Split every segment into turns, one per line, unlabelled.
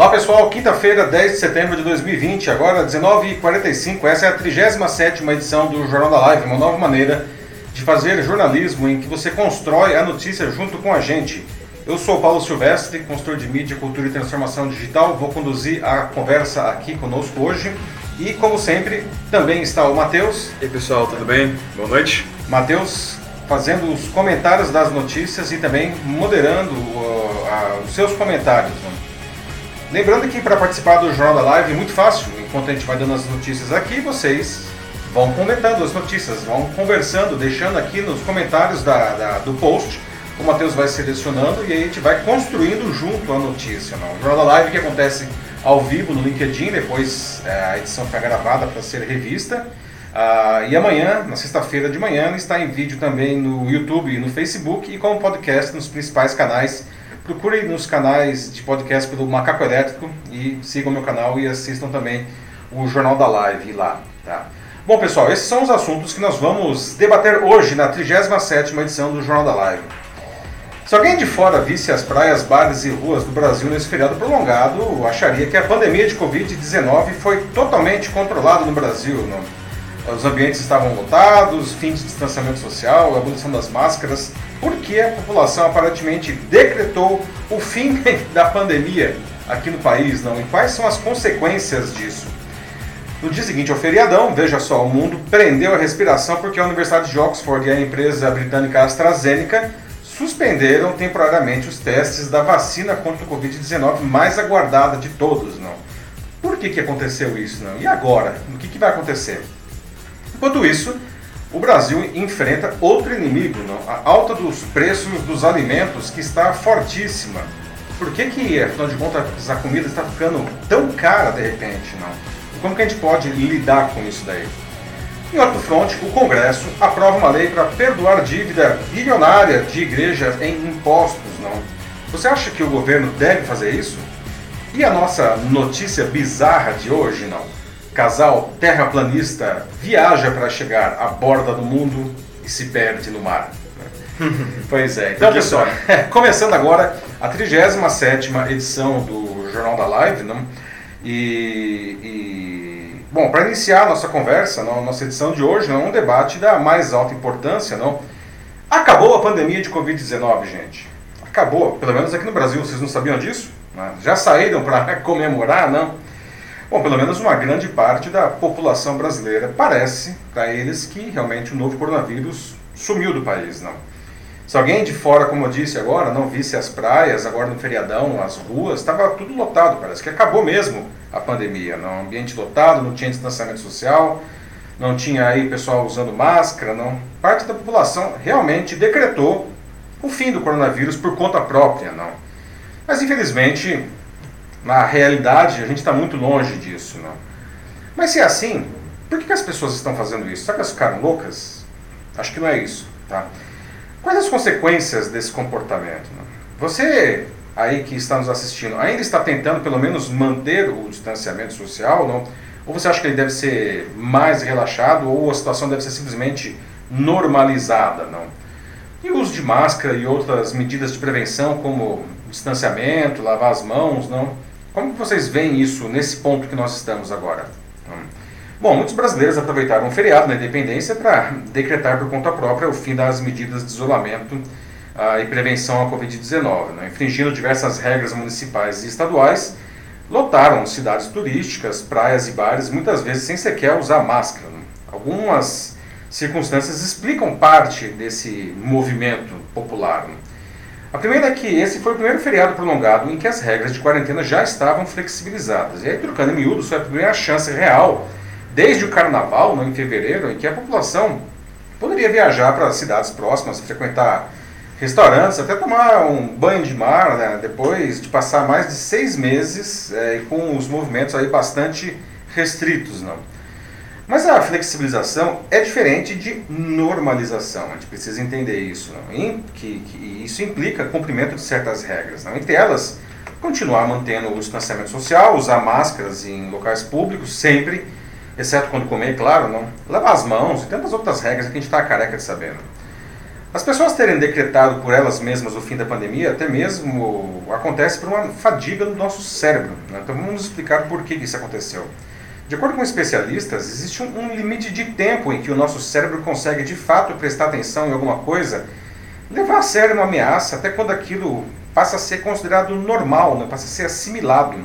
Olá pessoal, quinta-feira, 10 de setembro de 2020, agora 19h45, essa é a 37 edição do Jornal da Live, uma nova maneira de fazer jornalismo em que você constrói a notícia junto com a gente. Eu sou Paulo Silvestre, consultor de mídia, cultura e transformação digital, vou conduzir a conversa aqui conosco hoje. E como sempre, também está o Matheus.
E aí pessoal, tudo bem? Boa noite.
Matheus fazendo os comentários das notícias e também moderando uh, uh, os seus comentários. Né? Lembrando que para participar do Jornal da Live é muito fácil. Enquanto a gente vai dando as notícias aqui, vocês vão comentando as notícias, vão conversando, deixando aqui nos comentários da, da do post. O Matheus vai selecionando e a gente vai construindo junto a notícia. Não? O Jornal da Live que acontece ao vivo no LinkedIn, depois é, a edição fica gravada para ser revista. Ah, e amanhã, na sexta-feira de manhã, está em vídeo também no YouTube e no Facebook e como podcast nos principais canais Procure nos canais de podcast pelo Macaco Elétrico e sigam meu canal e assistam também o Jornal da Live lá. Tá? Bom, pessoal, esses são os assuntos que nós vamos debater hoje na 37 edição do Jornal da Live. Se alguém de fora visse as praias, bares e ruas do Brasil nesse feriado prolongado, acharia que a pandemia de Covid-19 foi totalmente controlada no Brasil. Não? Os ambientes estavam lotados, fim de distanciamento social, abolição das máscaras, porque a população aparentemente decretou o fim da pandemia aqui no país, não? E quais são as consequências disso? No dia seguinte ao feriadão, veja só, o mundo prendeu a respiração porque a Universidade de Oxford e a empresa britânica AstraZeneca suspenderam temporariamente os testes da vacina contra o Covid-19 mais aguardada de todos, não? Por que, que aconteceu isso, não? E agora? O que, que vai acontecer? Enquanto isso, o Brasil enfrenta outro inimigo, a alta dos preços dos alimentos que está fortíssima. Por que, que afinal de contas, a comida está ficando tão cara de repente? Não? Como que a gente pode lidar com isso daí? Em outro fronte, o Congresso aprova uma lei para perdoar dívida bilionária de igrejas em impostos. Não? Você acha que o governo deve fazer isso? E a nossa notícia bizarra de hoje, não? Casal terraplanista viaja para chegar à borda do mundo e se perde no mar. pois é. Então, pessoal, começando agora a 37 edição do Jornal da Live, não? E, e bom, para iniciar a nossa conversa, não, nossa edição de hoje, não, um debate da mais alta importância, não? Acabou a pandemia de Covid-19, gente. Acabou, pelo menos aqui no Brasil, vocês não sabiam disso? Já saíram para comemorar, não? Bom, pelo menos uma grande parte da população brasileira parece para eles que realmente o novo coronavírus sumiu do país, não. Se alguém de fora, como eu disse agora, não visse as praias, agora no feriadão, as ruas, estava tudo lotado, parece que acabou mesmo a pandemia, não, ambiente lotado, não tinha distanciamento social, não tinha aí pessoal usando máscara, não. Parte da população realmente decretou o fim do coronavírus por conta própria, não. Mas infelizmente na realidade, a gente está muito longe disso. Não? Mas se é assim, por que, que as pessoas estão fazendo isso? Será que elas ficaram loucas? Acho que não é isso. Tá? Quais as consequências desse comportamento? Não? Você aí que está nos assistindo ainda está tentando pelo menos manter o distanciamento social? Não? Ou você acha que ele deve ser mais relaxado ou a situação deve ser simplesmente normalizada? Não? E o uso de máscara e outras medidas de prevenção como distanciamento, lavar as mãos, não? Como vocês veem isso nesse ponto que nós estamos agora? Bom, muitos brasileiros aproveitaram o feriado na independência para decretar por conta própria o fim das medidas de isolamento ah, e prevenção à Covid-19, né? infringindo diversas regras municipais e estaduais, lotaram cidades turísticas, praias e bares, muitas vezes sem sequer usar máscara. Né? Algumas circunstâncias explicam parte desse movimento popular. Né? A primeira é que esse foi o primeiro feriado prolongado em que as regras de quarentena já estavam flexibilizadas. E aí, trocando em miúdos, foi a primeira chance real, desde o carnaval, em fevereiro, em que a população poderia viajar para cidades próximas, frequentar restaurantes, até tomar um banho de mar, né, depois de passar mais de seis meses é, com os movimentos aí bastante restritos. Não? Mas a flexibilização é diferente de normalização. A gente precisa entender isso. Não? Que, que isso implica cumprimento de certas regras. Não? Entre elas, continuar mantendo o distanciamento social, usar máscaras em locais públicos, sempre, exceto quando comer, claro, não. Lavar as mãos e tantas outras regras que a gente está careca de saber. As pessoas terem decretado por elas mesmas o fim da pandemia, até mesmo acontece por uma fadiga no nosso cérebro. Né? Então vamos explicar por que isso aconteceu. De acordo com especialistas, existe um, limite de tempo em que o nosso cérebro consegue de fato prestar atenção em alguma coisa, levar a sério uma ameaça, até quando aquilo passa a ser considerado normal, né? passa a ser assimilado.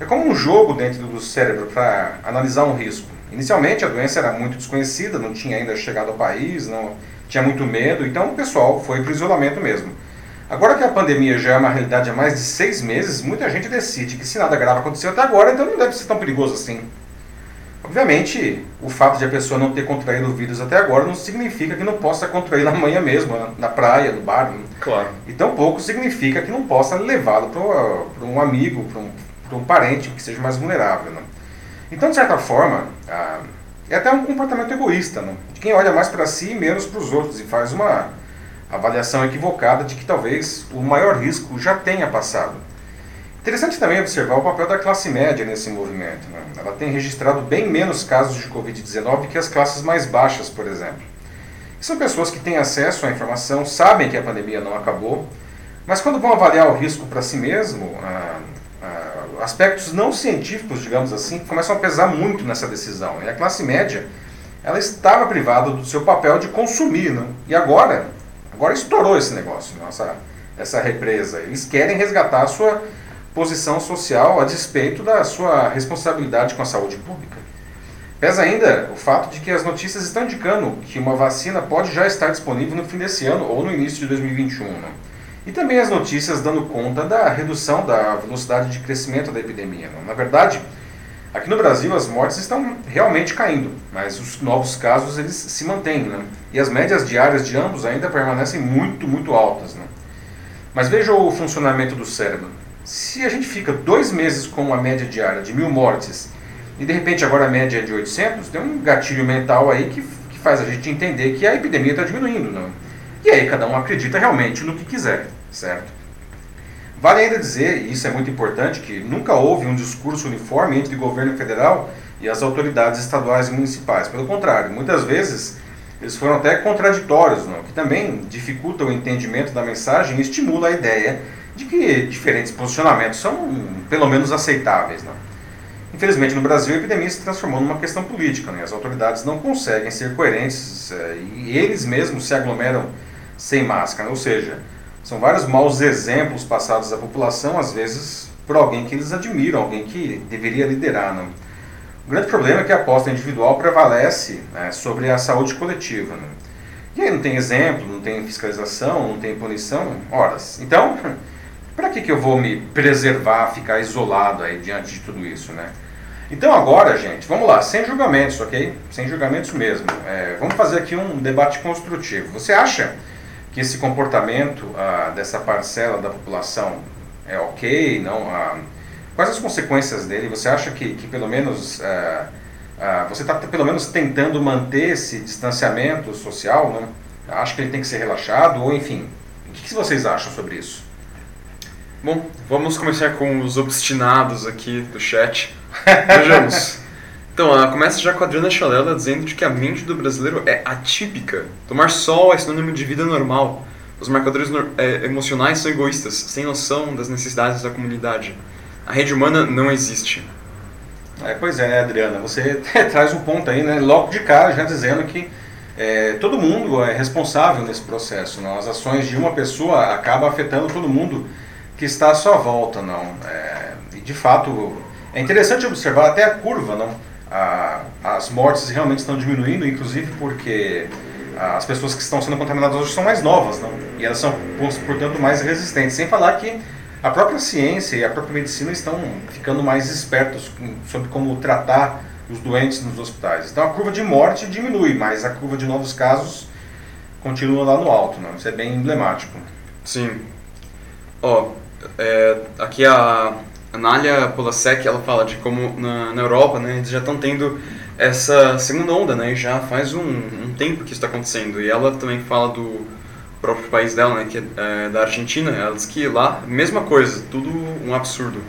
É como um jogo dentro do cérebro para analisar um risco. Inicialmente a doença era muito desconhecida, não tinha ainda chegado ao país, não tinha muito medo, então o pessoal foi para o isolamento mesmo. Agora que a pandemia já é uma realidade há mais de seis meses, muita gente decide que se nada grave aconteceu até agora, então não deve ser tão perigoso assim. Obviamente, o fato de a pessoa não ter contraído o vírus até agora não significa que não possa contrair na manhã mesmo, na praia, no bar.
Claro.
E tampouco significa que não possa levá-lo para um amigo, para um, um, parente que seja mais vulnerável. Né? Então, de certa forma, ah, é até um comportamento egoísta, né? de quem olha mais para si e menos para os outros e faz uma avaliação equivocada de que talvez o maior risco já tenha passado. Interessante também observar o papel da classe média nesse movimento. Né? Ela tem registrado bem menos casos de Covid-19 que as classes mais baixas, por exemplo. são pessoas que têm acesso à informação, sabem que a pandemia não acabou, mas quando vão avaliar o risco para si mesmo, ah, ah, aspectos não científicos, digamos assim, começam a pesar muito nessa decisão. E a classe média, ela estava privada do seu papel de consumir, né? e agora, agora estourou esse negócio, nossa, essa represa. Eles querem resgatar a sua posição social a despeito da sua responsabilidade com a saúde pública. Pesa ainda o fato de que as notícias estão indicando que uma vacina pode já estar disponível no fim desse ano ou no início de 2021. Né? E também as notícias dando conta da redução da velocidade de crescimento da epidemia. Né? Na verdade, aqui no Brasil as mortes estão realmente caindo, mas os novos casos eles se mantêm. Né? E as médias diárias de ambos ainda permanecem muito, muito altas. Né? Mas veja o funcionamento do cérebro. Se a gente fica dois meses com uma média diária de mil mortes e de repente agora a média é de 800, tem um gatilho mental aí que, que faz a gente entender que a epidemia está diminuindo. Não? E aí cada um acredita realmente no que quiser, certo? Vale ainda dizer, e isso é muito importante, que nunca houve um discurso uniforme entre o governo federal e as autoridades estaduais e municipais. Pelo contrário, muitas vezes eles foram até contraditórios, não? que também dificulta o entendimento da mensagem e estimula a ideia de que diferentes posicionamentos são pelo menos aceitáveis. Não? Infelizmente, no Brasil, a epidemia se transformou numa questão política. Né? As autoridades não conseguem ser coerentes é, e eles mesmos se aglomeram sem máscara. Ou seja, são vários maus exemplos passados à população, às vezes por alguém que eles admiram, alguém que deveria liderar. Né? O grande problema é que a aposta individual prevalece né, sobre a saúde coletiva. Né? E aí não tem exemplo, não tem fiscalização, não tem punição, horas. Então, para que, que eu vou me preservar, ficar isolado aí diante de tudo isso, né? Então agora, gente, vamos lá, sem julgamentos, ok? Sem julgamentos mesmo. É, vamos fazer aqui um debate construtivo. Você acha que esse comportamento ah, dessa parcela da população é ok? Não? Ah, quais as consequências dele? Você acha que, que pelo menos ah, ah você está pelo menos tentando manter esse distanciamento social? Não? Acha que ele tem que ser relaxado? Ou enfim, o que, que vocês acham sobre isso?
Bom, vamos começar com os obstinados aqui do chat. Vejamos. Então, uh, começa já com a Adriana Chalela dizendo de que a mente do brasileiro é atípica. Tomar sol é sinônimo de vida normal. Os marcadores é, emocionais são egoístas, sem noção das necessidades da comunidade. A rede humana não existe.
É, pois é, né, Adriana? Você traz um ponto aí, né, logo de cara, já dizendo que é, todo mundo é responsável nesse processo. Não? As ações de uma pessoa acabam afetando todo mundo que está à sua volta. Não? É, e de fato, é interessante observar até a curva, não? A, as mortes realmente estão diminuindo, inclusive porque as pessoas que estão sendo contaminadas hoje são mais novas, não? E elas são, portanto, mais resistentes. Sem falar que a própria ciência e a própria medicina estão ficando mais espertos sobre como tratar os doentes nos hospitais. Então a curva de morte diminui, mas a curva de novos casos continua lá no alto, não? Isso é bem emblemático.
Sim. Ó, é, aqui a a Nália Polasek, ela fala de como na, na Europa, né, eles já estão tendo essa segunda onda, né, já faz um, um tempo que isso está acontecendo. E ela também fala do próprio país dela, né, que é, é da Argentina. Ela diz que lá, mesma coisa, tudo um absurdo.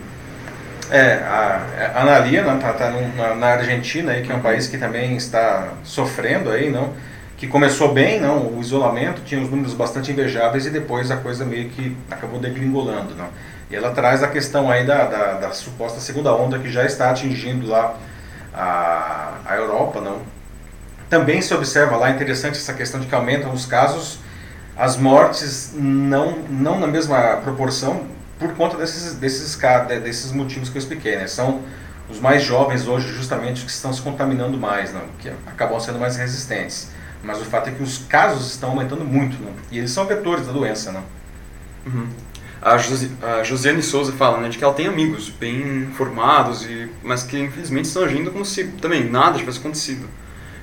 É, a, a Analia né, tá, tá na, na, Argentina, aí, que é um país que também está sofrendo aí, não? Que começou bem, não, o isolamento tinha os números bastante invejáveis e depois a coisa meio que acabou degringolando, não. E ela traz a questão aí da, da, da suposta segunda onda que já está atingindo lá a, a Europa, não. Também se observa lá, interessante essa questão de que aumentam os casos, as mortes não, não na mesma proporção, por conta desses, desses, desses motivos que eu expliquei, né? São os mais jovens hoje justamente que estão se contaminando mais, não? que acabam sendo mais resistentes. Mas o fato é que os casos estão aumentando muito, não? e eles são vetores da doença. Não?
Uhum. A, Josi, a Josiane Souza fala né, de que ela tem amigos bem formados, e, mas que infelizmente estão agindo como se também nada tivesse acontecido.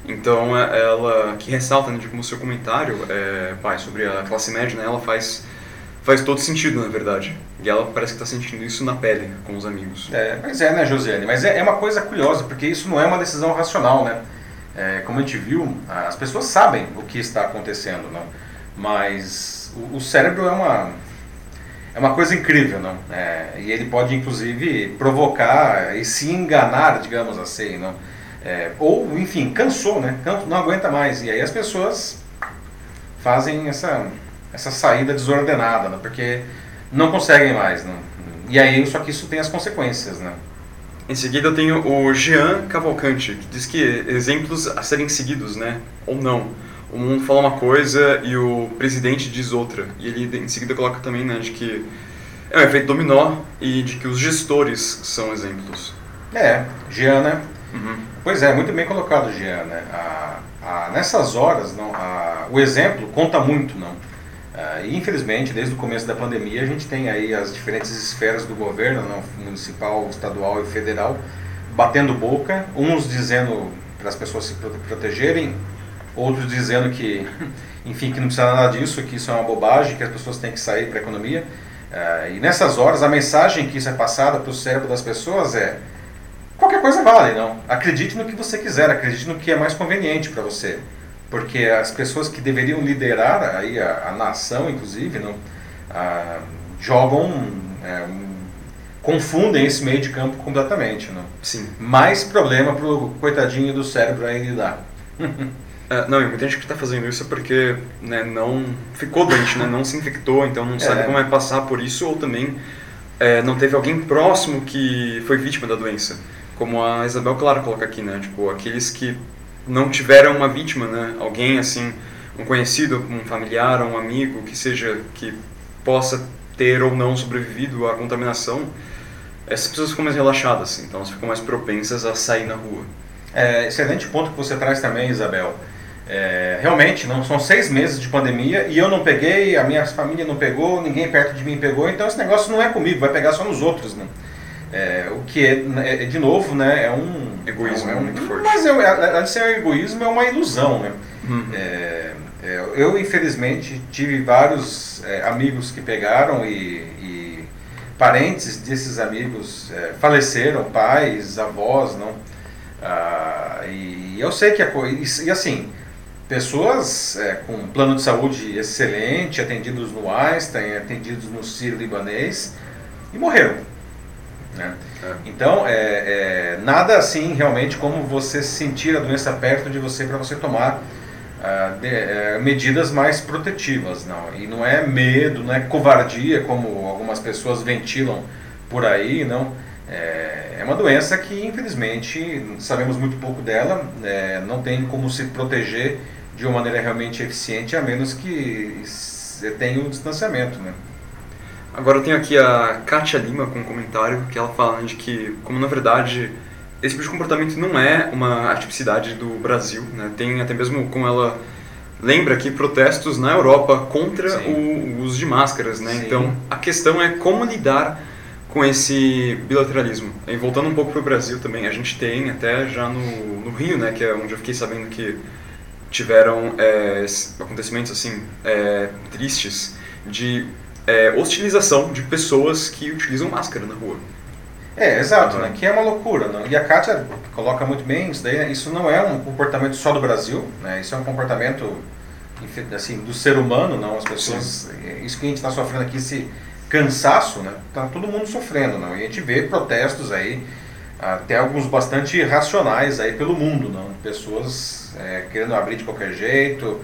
Então é, ela que ressalta né, de como o seu comentário, é, pai, sobre a classe média, né, ela faz faz todo sentido, na verdade. E ela parece que está sentindo isso na pele com os amigos.
É, mas é, né, Josiane? Mas é, é uma coisa curiosa, porque isso não é uma decisão racional, né? É, como a gente viu, as pessoas sabem o que está acontecendo, não? Mas o, o cérebro é uma é uma coisa incrível, não? É, e ele pode inclusive provocar e se enganar, digamos assim, não? É, ou enfim, cansou, né? Não aguenta mais e aí as pessoas fazem essa essa saída desordenada, né? porque não conseguem mais. Né? E aí, só que isso tem as consequências. Né?
Em seguida eu tenho o Jean Cavalcante, que diz que exemplos a serem seguidos, né? Ou não. Um fala uma coisa e o presidente diz outra. E ele em seguida coloca também, né, de que é um efeito dominó e de que os gestores são exemplos.
É, Jean, né? Uhum. Pois é, muito bem colocado, Jean, né? A, a, nessas horas, não, a, o exemplo conta muito, não? E infelizmente, desde o começo da pandemia, a gente tem aí as diferentes esferas do governo, municipal, estadual e federal, batendo boca, uns dizendo para as pessoas se protegerem, outros dizendo que, enfim, que não precisa nada disso, que isso é uma bobagem, que as pessoas têm que sair para a economia. Uh, e nessas horas, a mensagem que isso é passada para o cérebro das pessoas é: qualquer coisa vale, não. Acredite no que você quiser, acredite no que é mais conveniente para você porque as pessoas que deveriam liderar aí a, a nação, inclusive, não, a, jogam, é, confundem esse meio de campo completamente. Não?
Sim.
Mais problema para o coitadinho do cérebro aí lidar.
É, não, e muita gente que está fazendo isso é porque né, não ficou doente, né, não se infectou, então não sabe é. como é passar por isso, ou também é, não teve alguém próximo que foi vítima da doença. Como a Isabel Claro coloca aqui, né? Tipo, aqueles que não tiveram uma vítima, né? Alguém assim, um conhecido, um familiar, um amigo que seja que possa ter ou não sobrevivido à contaminação, essas pessoas ficam mais relaxadas, então elas ficam mais propensas a sair na rua.
É, excelente ponto que você traz também, Isabel. É, realmente, não são seis meses de pandemia e eu não peguei, a minha família não pegou, ninguém perto de mim pegou, então esse negócio não é comigo, vai pegar só nos outros, né? É, o que é, é, de novo, né, é um
egoísmo é um,
muito forte. Mas é, além de ser um egoísmo, é uma ilusão, né? Uhum. É, é, eu infelizmente tive vários é, amigos que pegaram e, e parentes desses amigos faleceram, pais, avós, não? Ah, e eu sei que a coisa e assim pessoas com plano de saúde excelente, atendidos no Einstein, atendidos no Ciro Libanês e morreram né? É. Então, é, é, nada assim realmente como você sentir a doença perto de você para você tomar uh, de, uh, medidas mais protetivas. Não. E não é medo, não é covardia, como algumas pessoas ventilam por aí. não É, é uma doença que, infelizmente, sabemos muito pouco dela, é, não tem como se proteger de uma maneira realmente eficiente, a menos que tenha o um distanciamento. Né?
Agora eu tenho aqui a Katia Lima com um comentário que ela fala de que, como na verdade esse tipo de comportamento não é uma atipicidade do Brasil, né? tem até mesmo como ela lembra aqui protestos na Europa contra o, uso de máscaras, né? Então a questão é como lidar com esse bilateralismo. E voltando um pouco para o Brasil também, a gente tem até já no, no Rio, né, que é onde eu fiquei sabendo que tiveram é, acontecimentos assim é, tristes de é, hostilização de pessoas que utilizam máscara na rua.
É, exato, uhum. né? que é uma loucura. Né? E a Kátia coloca muito bem isso daí. Isso não é um comportamento só do Brasil, né? isso é um comportamento assim, do ser humano, não as pessoas. Sim. Isso que a gente está sofrendo aqui, esse cansaço, né? Tá todo mundo sofrendo, não? E a gente vê protestos aí até alguns bastante racionais aí pelo mundo, não? Pessoas é, querendo abrir de qualquer jeito,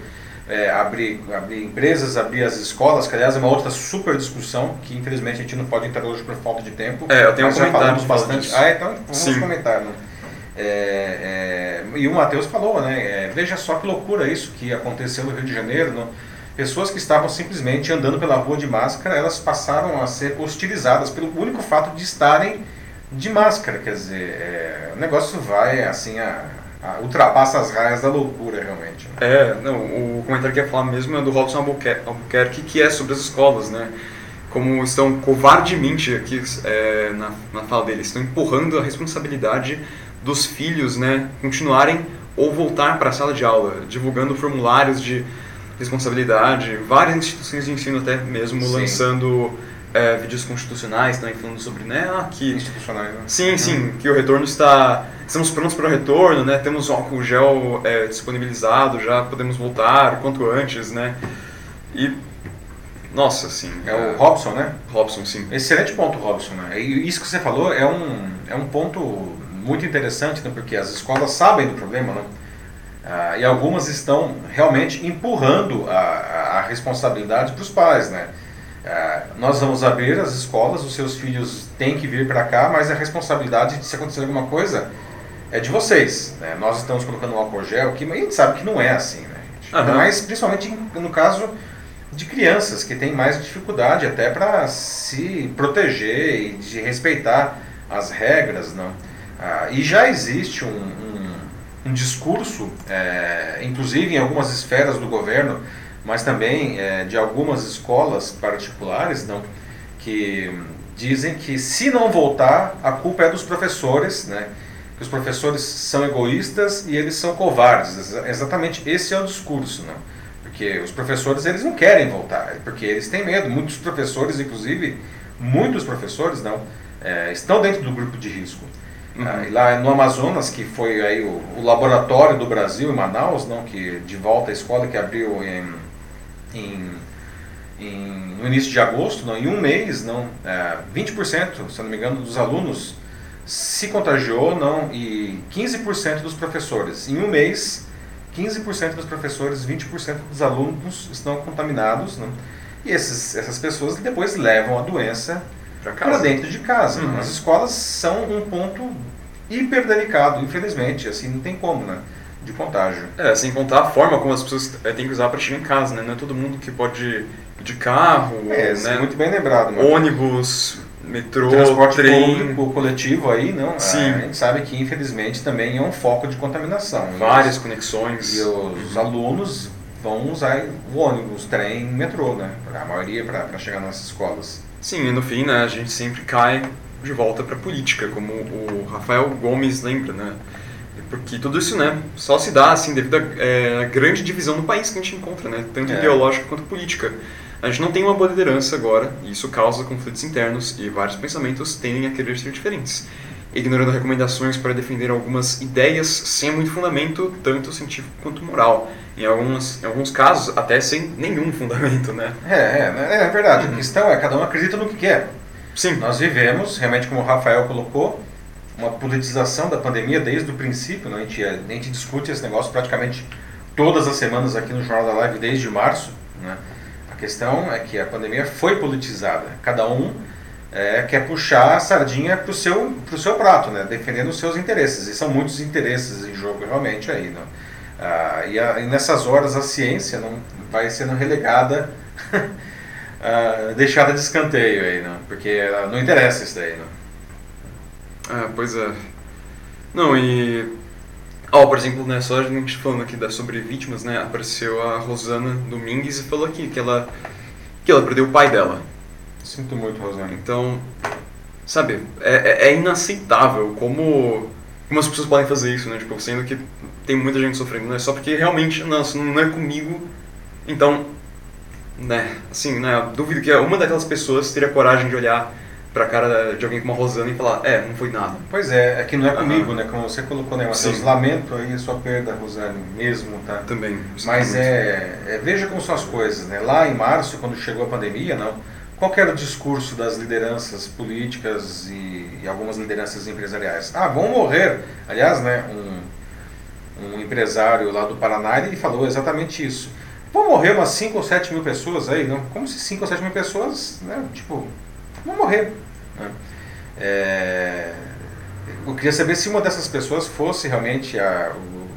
é, abrir, abrir empresas, abrir as escolas, que aliás é uma outra super discussão que infelizmente a gente não pode entrar hoje por falta de tempo.
É, eu tenho
mas
um
já falamos bastante.
disso.
Ah, então vamos
Sim.
comentar. Né? É, é, e o Matheus falou, né? é, veja só que loucura isso que aconteceu no Rio de Janeiro. não? Pessoas que estavam simplesmente andando pela rua de máscara, elas passaram a ser hostilizadas pelo único fato de estarem de máscara. Quer dizer, é, o negócio vai assim, a, a- ultrapassa as raias da loucura realmente. né?
É, não, o comentário que eu ia falar mesmo é do Robson Albuquer- Albuquerque, que é sobre as escolas, né? Como estão covardemente aqui é, na, na fala dele, estão empurrando a responsabilidade dos filhos, né, continuarem ou voltar para a sala de aula, divulgando formulários de responsabilidade, várias instituições de ensino até mesmo
Sim.
lançando é, vídeos constitucionais, também falando sobre, né, ah, que
Institucionais. Né?
Sim, sim, que o retorno está. Estamos prontos para o retorno, né? Temos o álcool gel é, disponibilizado, já podemos voltar quanto antes, né? E. Nossa, assim.
É o Robson, né?
Robson, sim.
Excelente ponto, Robson. Né? E isso que você falou é um, é um ponto muito interessante, né? porque as escolas sabem do problema, né? Ah, e algumas estão realmente empurrando a, a- a responsabilidade para os pais. Né? Ah, nós vamos abrir as escolas, os seus filhos têm que vir para cá, mas a responsabilidade de se acontecer alguma coisa é de vocês. Né? Nós estamos colocando um álcool gel aqui, mas a gente sabe que não é assim. Né?
Aham.
Mas principalmente no caso de crianças que têm mais dificuldade até para se proteger e de respeitar as regras, não? Ah, e já existe um, um, um discurso, é, inclusive em algumas esferas do governo, mas também é, de algumas escolas particulares, não, que dizem que se não voltar, a culpa é dos professores, né? Que os professores são egoístas e eles são covardes. Exa- Exatamente esse é o discurso, não? Porque os professores eles não querem voltar, porque eles têm medo. Muitos professores, inclusive, muitos professores não é, estão dentro do grupo de risco.
Uhum.
Ah, lá no Amazonas, que foi aí o, o laboratório do Brasil em Manaus, não, que de volta à escola que abriu em, em, em- no início de agosto, não, em um mês, não, é, 20%, se não me engano, dos alunos se contagiou, não, e 15% dos professores. Em um mês, 15% dos professores, 20% dos alunos estão contaminados, não, e esses, essas pessoas depois levam a doença para dentro de casa.
Uhum.
As escolas são um ponto hiper delicado, infelizmente, assim, não tem como, né, de contágio.
É, sem contar a forma como as pessoas é, têm que usar para chegar em casa, né? Não é todo mundo que pode ir de carro,
É,
né?
muito bem lembrado. Né?
ônibus, metrô,
transporte
trem,
público coletivo aí, não?
Sim.
A gente sabe que infelizmente também é um foco de contaminação.
várias
E
conexões.
e os alunos vão usar o ônibus, trem, metrô, né? A maioria para chegar nas escolas.
Sim, e no fim, né, a gente sempre cai de volta para política, como o Rafael Gomes lembra, né? Porque tudo isso, né, só se dá assim devido à é, grande divisão no país que a gente encontra, né, tanto
É.
ideológica quanto política. A gente não tem uma boa liderança agora, e isso causa conflitos internos e vários pensamentos tendem a querer ser diferentes, ignorando recomendações para defender algumas ideias sem muito fundamento, tanto científico quanto moral. Em alguns, em alguns casos, até sem nenhum fundamento, né?
É, é, né, é verdade. A questão é cada um acredita no que quer.
Sim,
Nós vivemos, realmente como o Rafael colocou, uma politização da pandemia desde o princípio. Né? A, gente, a gente discute esse negócio praticamente todas as semanas aqui no Jornal da Live desde março. Né? Questão é que a pandemia foi politizada. Cada um é, quer puxar a sardinha para o seu, pro seu prato, né? defendendo os seus interesses. E são muitos interesses em jogo realmente aí. Né? Ah, e, a- e nessas horas a ciência não vai sendo relegada, ah, deixada de escanteio aí, né? porque ah, não interessa isso daí. Né?
Ah, pois é. Não, e. Ó, por exemplo, né, só a gente falando aqui da, sobre vítimas, né? Apareceu a Rosana Domingues e falou aqui que ela, que ela perdeu o pai dela.
Sinto muito, Rosane.
Então, sabe, é, é- é inaceitável como, como as pessoas podem fazer isso, né? Tipo, sendo que tem muita gente sofrendo, né? Só porque realmente, nossa, não é comigo. Então, né, assim, né? Duvido que uma daquelas pessoas teria coragem de olhar pra cara de alguém como a Rosana e falar, é, não foi nada.
Pois é, é que não é comigo, né? Como você colocou, né, Matheus?
Sim.
Lamento aí a sua perda, Rosane, mesmo, tá?
Também.
Mas é, é- veja como são as coisas, né? Lá em março, quando chegou a pandemia, não, qual era o discurso das lideranças políticas e, e, algumas lideranças empresariais? Ah, vão morrer. Aliás, né, um, um empresário lá do Paraná ele falou exatamente isso. Vão morrer umas 5 ou 7 mil pessoas aí, não? como se 5 ou 7 mil pessoas, né, tipo, vão morrer. Né? É, eu queria saber se uma dessas pessoas fosse realmente a, o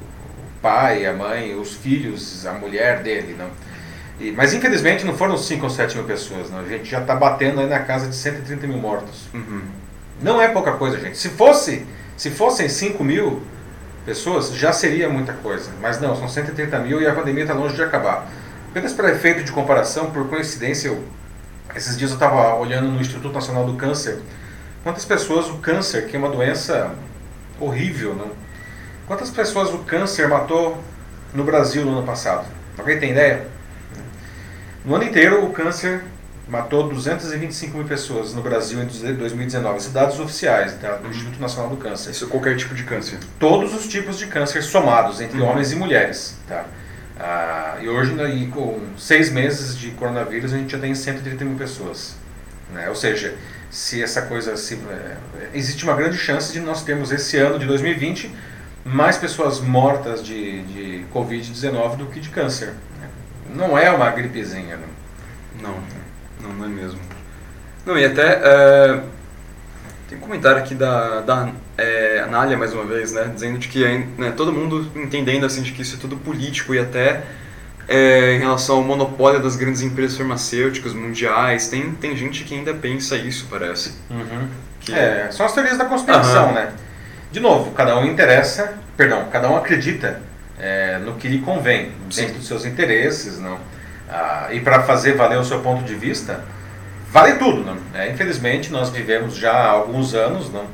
pai, a mãe, os filhos, a mulher dele, não? E, mas infelizmente não foram 5 ou 7 mil pessoas, não. a gente já está batendo aí na casa de 130 mil mortos.
Uhum.
Não é pouca coisa, gente. Se fosse, se fossem 5 mil pessoas, já seria muita coisa. Mas não, são 130 mil e a pandemia está longe de acabar. Apenas para efeito de comparação, por coincidência, eu, esses dias eu estava olhando no Instituto Nacional do Câncer, quantas pessoas o câncer, que é uma doença horrível, não? Quantas pessoas o câncer matou no Brasil no ano passado? Alguém tem ideia? No ano inteiro, o câncer matou 225 mil pessoas no Brasil em 2019. Esses dados oficiais tá, do Instituto Nacional do Câncer.
Isso é qualquer tipo de câncer?
Todos os tipos de câncer somados entre uhum. homens e mulheres. Tá? Ah, e hoje, né, com seis meses de coronavírus, a gente já tem 130 mil pessoas. Né? Ou seja, se essa coisa. Se, é, existe uma grande chance de nós termos esse ano de 2020 mais pessoas mortas de, de Covid-19 do que de câncer. Não é uma gripezinha. Né?
Não, não, não é mesmo. Não, e até é, tem um comentário aqui da, da é, Anália, mais uma vez, né, dizendo de que né, todo mundo entendendo assim, de que isso é tudo político e até é, em relação ao monopólio das grandes empresas farmacêuticas mundiais, tem, tem gente que ainda pensa isso, parece.
Uhum. Que... É, são as teorias da conspiração, uhum. né? De novo, cada um interessa, perdão, cada um acredita é, no que lhe convém, Sim. dentro dos seus interesses, não? Ah, e para fazer valer o seu ponto de vista, vale tudo, não? É, infelizmente, nós vivemos já há alguns anos, não?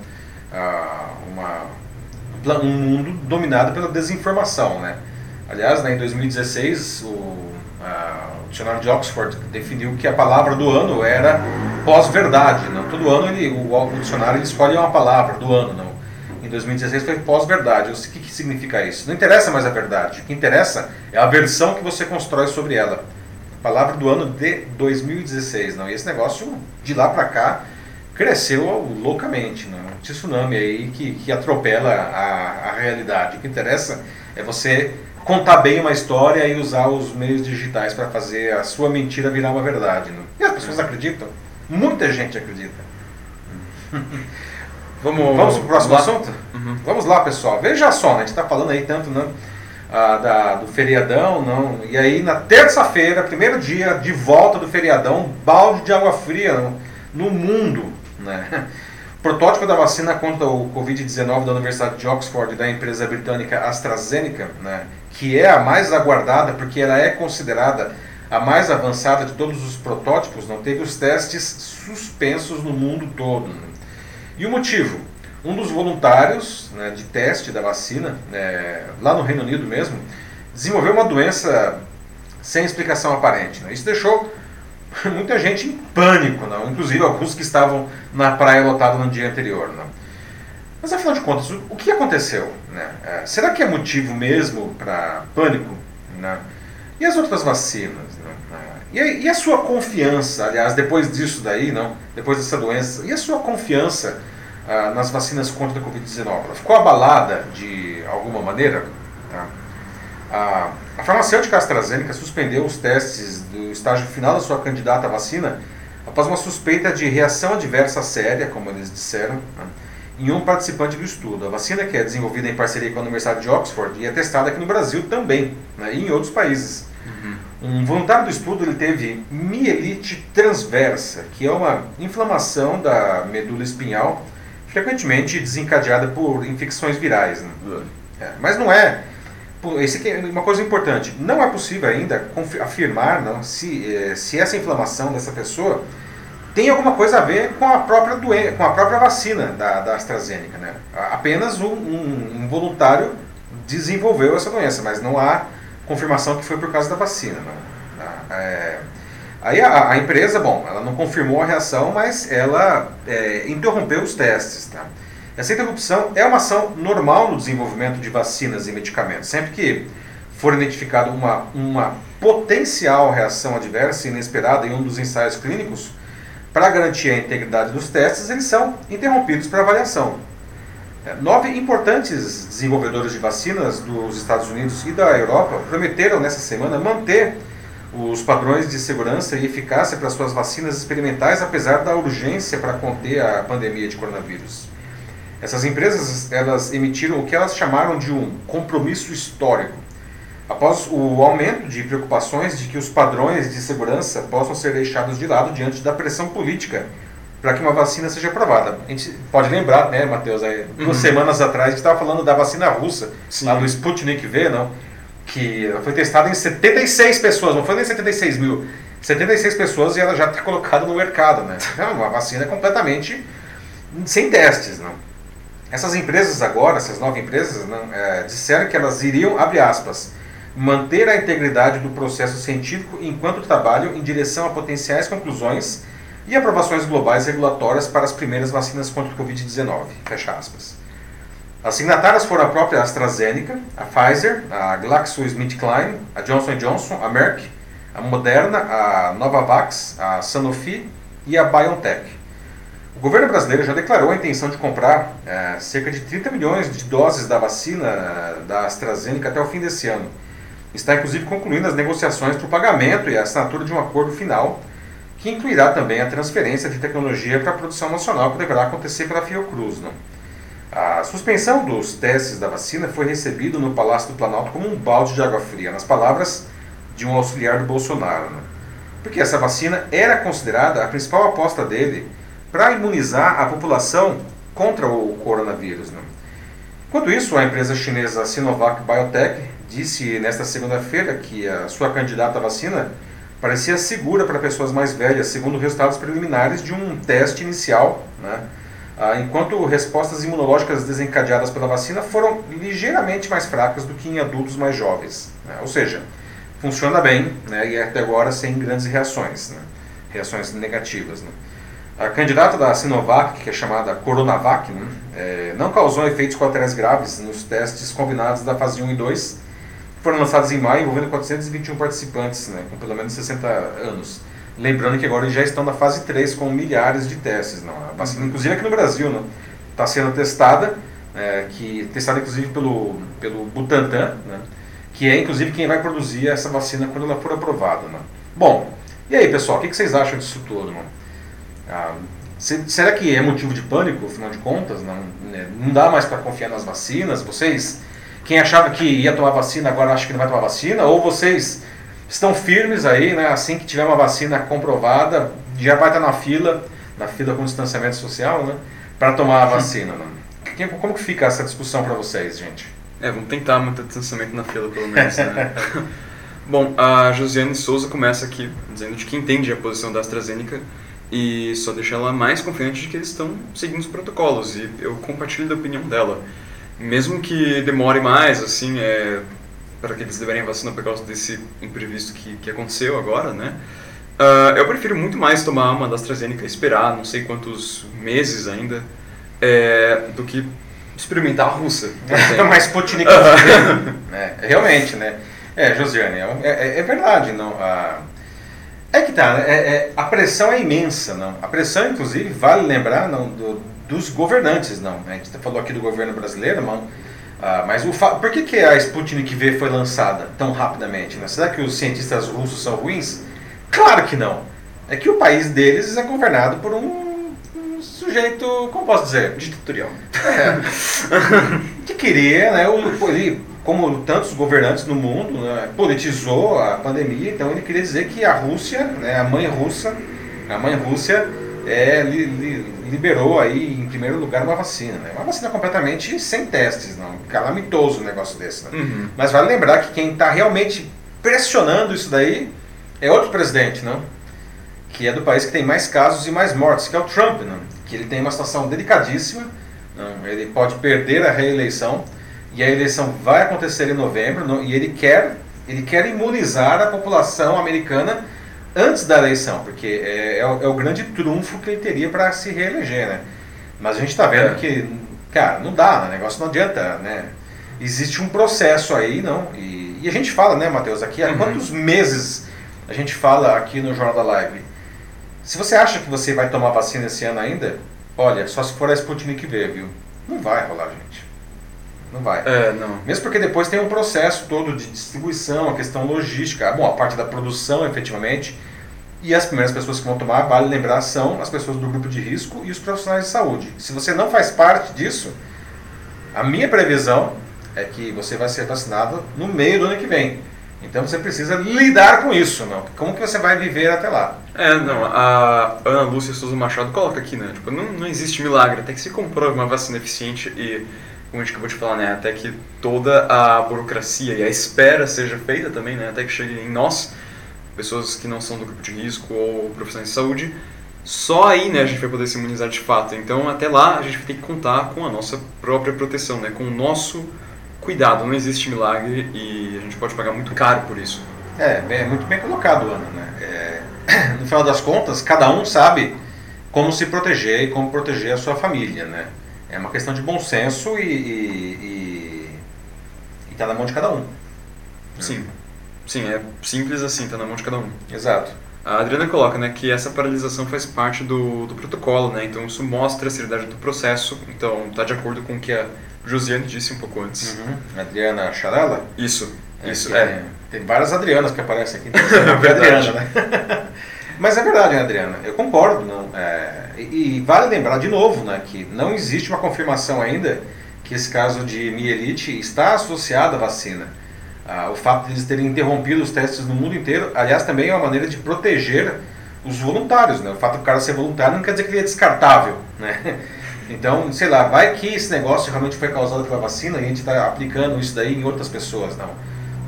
Ah, uma, um mundo dominado pela desinformação, né? Aliás, né, em 2016, o, ah, o dicionário de Oxford definiu que a palavra do ano era pós-verdade. Não? Todo ano ele, o, o dicionário ele escolhe uma palavra do ano. Não? em 2016 foi pós-verdade. O que, que significa isso? Não interessa mais a verdade. O que interessa é a versão que você constrói sobre ela. Palavra do ano de 2016. Não? E esse negócio, de lá para cá, cresceu loucamente. Não? Um tsunami aí que, que atropela a, a realidade. O que interessa é você contar bem uma história e usar os meios digitais para fazer a sua mentira virar uma verdade. Não? E as pessoas acreditam. Muita gente acredita. Vamos, Vamos para o próximo lá. assunto? Uhum. Vamos lá, pessoal. Veja só, né? a gente está falando aí tanto né, ah, da, do feriadão, não, e aí na terça-feira, primeiro dia de volta do feriadão, balde de água fria no, no mundo. Né? Protótipo da vacina contra o Covid-19 da Universidade de Oxford e da empresa britânica AstraZeneca, né, que é a mais aguardada porque ela é considerada a mais avançada de todos os protótipos, não teve os testes suspensos no mundo todo. Né? E o motivo? Um dos voluntários né, de teste da vacina, é, lá no Reino Unido mesmo, desenvolveu uma doença sem explicação aparente. Né? Isso deixou muita gente em pânico, não? inclusive alguns que estavam na praia lotada no dia anterior. Não? Mas afinal de contas, o, que aconteceu? Né? É, será que é motivo mesmo para pânico? Né? E as outras vacinas? Né? E, a, e a sua confiança, aliás, depois disso daí, não? depois dessa doença, e a sua confiança ah, nas vacinas contra a Covid-19? Ela ficou abalada de alguma maneira? A, a farmacêutica AstraZeneca suspendeu os testes do estágio final da sua candidata à vacina após uma suspeita de reação adversa séria, como eles disseram, né, em um participante do estudo. A vacina, que é desenvolvida em parceria com a Universidade de Oxford e é testada aqui no Brasil também, né, e em outros países. Uhum. Um voluntário do estudo ele teve mielite transversa, que é uma inflamação da medula espinhal, frequentemente desencadeada por infecções virais. Né? Uhum. É, mas não é. Esse aqui é uma coisa importante. Não é possível ainda afirmar não, se, eh, se essa inflamação dessa pessoa tem alguma coisa a ver com a própria doença, com a própria vacina da, da AstraZeneca. Né? Apenas um, um, um voluntário desenvolveu essa doença, mas não há confirmação que foi por causa da vacina. Né? É, aí a, a, empresa, bom, ela não confirmou a reação, mas ela é, interrompeu os testes. Tá? Essa interrupção é uma ação normal no desenvolvimento de vacinas e medicamentos. Sempre que for identificada uma, uma potencial reação adversa inesperada em um dos ensaios clínicos, para garantir a integridade dos testes, eles são interrompidos para avaliação. É, nove importantes desenvolvedores de vacinas dos Estados Unidos e da Europa prometeram nessa semana manter os padrões de segurança e eficácia para suas vacinas experimentais, apesar da urgência para conter a pandemia de coronavírus. Essas empresas elas emitiram o que elas chamaram de um compromisso histórico, após o aumento de preocupações de que os padrões de segurança possam ser deixados de lado diante da pressão política para que uma vacina seja aprovada. A gente pode lembrar, né, Matheus, aí, duas uhum. semanas atrás a gente estava falando da vacina russa, Sim. lá do Sputnik V, não? que foi testada em 76 pessoas, não foi nem 76 mil, 76 pessoas e ela já está colocada no mercado, né? É uma vacina completamente sem testes, não. Essas empresas agora, essas nove empresas, não, é, disseram que elas iriam, abre aspas, manter a integridade do processo científico enquanto trabalham em direção a potenciais conclusões e aprovações globais regulatórias para as primeiras vacinas contra o Covid-19, fecha aspas. As signatárias foram a própria AstraZeneca, a Pfizer, a GlaxoSmithKline, a Johnson Johnson, a Merck, a Moderna, a Novavax, a Sanofi e a BioNTech. O governo brasileiro já declarou a intenção de comprar é, cerca de 30 milhões de doses da vacina é, da AstraZeneca até o fim desse ano. Está inclusive concluindo as negociações para o pagamento e a assinatura de um acordo final, que incluirá também a transferência de tecnologia para a produção nacional, que deverá acontecer pela Fiocruz. Né? A suspensão dos testes da vacina foi recebida no Palácio do Planalto como um balde de água fria, nas palavras de um auxiliar do Bolsonaro. Né? Porque essa vacina era considerada a principal aposta dele para imunizar a população contra o coronavírus. Né? Enquanto isso, a empresa chinesa Sinovac Biotech disse nesta segunda-feira que a sua candidata à vacina parecia segura para pessoas mais velhas, segundo resultados preliminares de um teste inicial, né? Ah, enquanto respostas imunológicas desencadeadas pela vacina foram ligeiramente mais fracas do que em adultos mais jovens. Né? Ou seja, funciona bem né? e até agora sem grandes reações, né? reações negativas. Né? A candidata da Sinovac, que é chamada Coronavac, né? é, não causou efeitos colaterais graves nos testes combinados da fase 1 e 2, que foram lançados em maio, envolvendo 421 participantes, né? com pelo menos 60 anos. Lembrando que agora eles já estão na fase 3 com milhares de testes. Não? A vacina, inclusive aqui no Brasil, está sendo testada, é, que, testada inclusive pelo, pelo Butantan, né? que é inclusive quem vai produzir essa vacina quando ela for aprovada. Né? Bom, e aí pessoal, o que, que vocês acham disso tudo? Não? Ah, se, será que é motivo de pânico, afinal de contas? Não, né? não dá mais para confiar nas vacinas? Vocês, quem achava que ia tomar vacina, agora acha que não vai tomar vacina? Ou vocês estão firmes aí, né? Assim que tiver uma vacina comprovada, já vai estar na fila, na fila com distanciamento social, né? Para tomar a vacina. Né? Como que fica essa discussão para vocês, gente?
É, vamos tentar manter distanciamento na fila, pelo menos, né? Bom, a Josiane Souza começa aqui dizendo de que entende a posição da AstraZeneca e só deixa ela mais confiante de que eles estão seguindo os protocolos e eu compartilho da opinião dela. Mesmo que demore mais, assim, é, para que eles liberem a vacina por causa desse imprevisto que, que aconteceu agora, né? Uh, eu prefiro muito mais tomar uma da AstraZeneca e esperar não sei quantos meses ainda é, do que experimentar a russa.
Mais Sputnik é, Realmente, né? É, Josiane, é, é, é verdade. não a, É que tá, é, é, a pressão é imensa. não A pressão, inclusive, vale lembrar não, do, dos governantes. não A gente falou aqui do governo brasileiro, não ah, mas o fa... por que, que a Sputnik V foi lançada tão rapidamente? Né? Será que os cientistas russos são ruins? Claro que não. É que o país deles é governado por um, um sujeito, como posso dizer?
Ditatorial.
É. que queria, né, ele, como tantos governantes no mundo, né, politizou a pandemia, então ele queria dizer que a Rússia, né, a mãe russa, a mãe Rússia é, li, li, liberou aí em primeiro lugar uma vacina, né? Uma vacina completamente sem testes, não, calamitoso um negócio desse, né? Uhum. Mas vale lembrar que quem está realmente pressionando isso daí é outro presidente, não? Que é do país que tem mais casos e mais mortes, que é o Trump, não? Que ele tem uma situação delicadíssima, não? Ele pode perder a reeleição e a eleição vai acontecer em novembro, não? E ele quer ele quer imunizar a população americana antes da eleição, porque é, é, o, é o, grande trunfo que ele teria para se reeleger, né? Mas a gente está vendo é. que, cara, não dá, né? o negócio não adianta, né? Existe um processo aí, não? E, e a gente fala, né, Matheus, aqui há uhum. quantos meses a gente fala aqui no Jornal da Live? Se você acha que você vai tomar vacina esse ano ainda, olha, só se for a Sputnik V, viu? Não vai rolar, gente. Não vai.
É, não.
Mesmo porque depois tem um processo todo de distribuição, a questão logística, bom, a parte da produção efetivamente. E as primeiras pessoas que vão tomar, vale lembrar, são as pessoas do grupo de risco e os profissionais de saúde. Se você não faz parte disso, a minha previsão é que você vai ser vacinado no meio do ano que vem. Então você precisa lidar com isso, não? Como que você vai viver até lá?
É, não, a Ana Lúcia Souza Machado coloca aqui, né? Tipo, não, não existe milagre, até que se comprove uma vacina eficiente e, como a gente acabou de falar, né? Até que toda a burocracia e a espera seja feita também, né? Até que chegue em nós, pessoas que não são do grupo de risco ou profissionais de saúde, só aí, né, a gente vai poder se imunizar de fato. Então, até lá, a gente ter que contar com a nossa própria proteção, né? Com o nosso cuidado, não existe milagre e a gente pode pagar muito caro por isso.
É, é muito bem colocado, Ana. Né? É, no final das contas, cada um sabe como se proteger e como proteger a sua família. Né? É uma questão de bom senso e está na mão de cada um.
Sim, sim, é simples assim, está na mão de cada um.
Exato.
A Adriana coloca né, que essa paralisação faz parte do, do protocolo, né? então isso mostra a seriedade do processo, então está de acordo com o que a Josiane disse um pouco antes.
Uhum. Adriana Charela?
Isso,
É,
isso,
que
é.
Tem várias Adrianas que aparecem aqui. Então,
Verdade.
Adriana, né? Mas é verdade, Adriana? Eu concordo. Não, é, e, e vale lembrar de novo né, que não existe uma confirmação ainda que esse caso de mielite está associado à vacina. Ah, o fato de eles terem interrompido os testes no mundo inteiro, aliás, também é uma maneira de proteger os voluntários. Né? O fato do cara ser voluntário não quer dizer que ele é descartável. Né? Então, sei lá, vai que esse negócio realmente foi causado pela vacina e a gente está aplicando isso daí em outras pessoas. Não,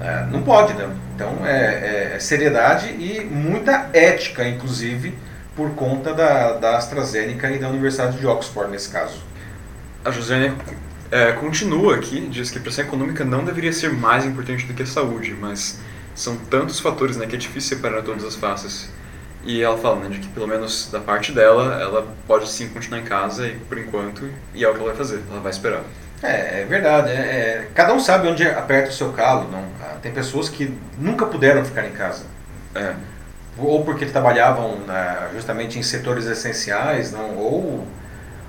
é, não pode, né? Então, é, é- é seriedade e muita ética, inclusive, por conta da, da AstraZeneca e da Universidade de Oxford, nesse caso.
A Josiane é, continua aqui, diz que a pressão econômica não deveria ser mais importante do que a saúde, mas são tantos fatores né, que é difícil separar todas as faces. E ela fala né, de que, pelo menos da parte dela, ela pode sim continuar em casa e, por enquanto, e é o que ela vai fazer, ela vai esperar.
É, é verdade. é- é- cada um sabe onde aperta o seu calo. Não? Ah, Tem pessoas que nunca puderam ficar em casa.
É,
ou porque trabalhavam né, justamente em setores essenciais, não, ou,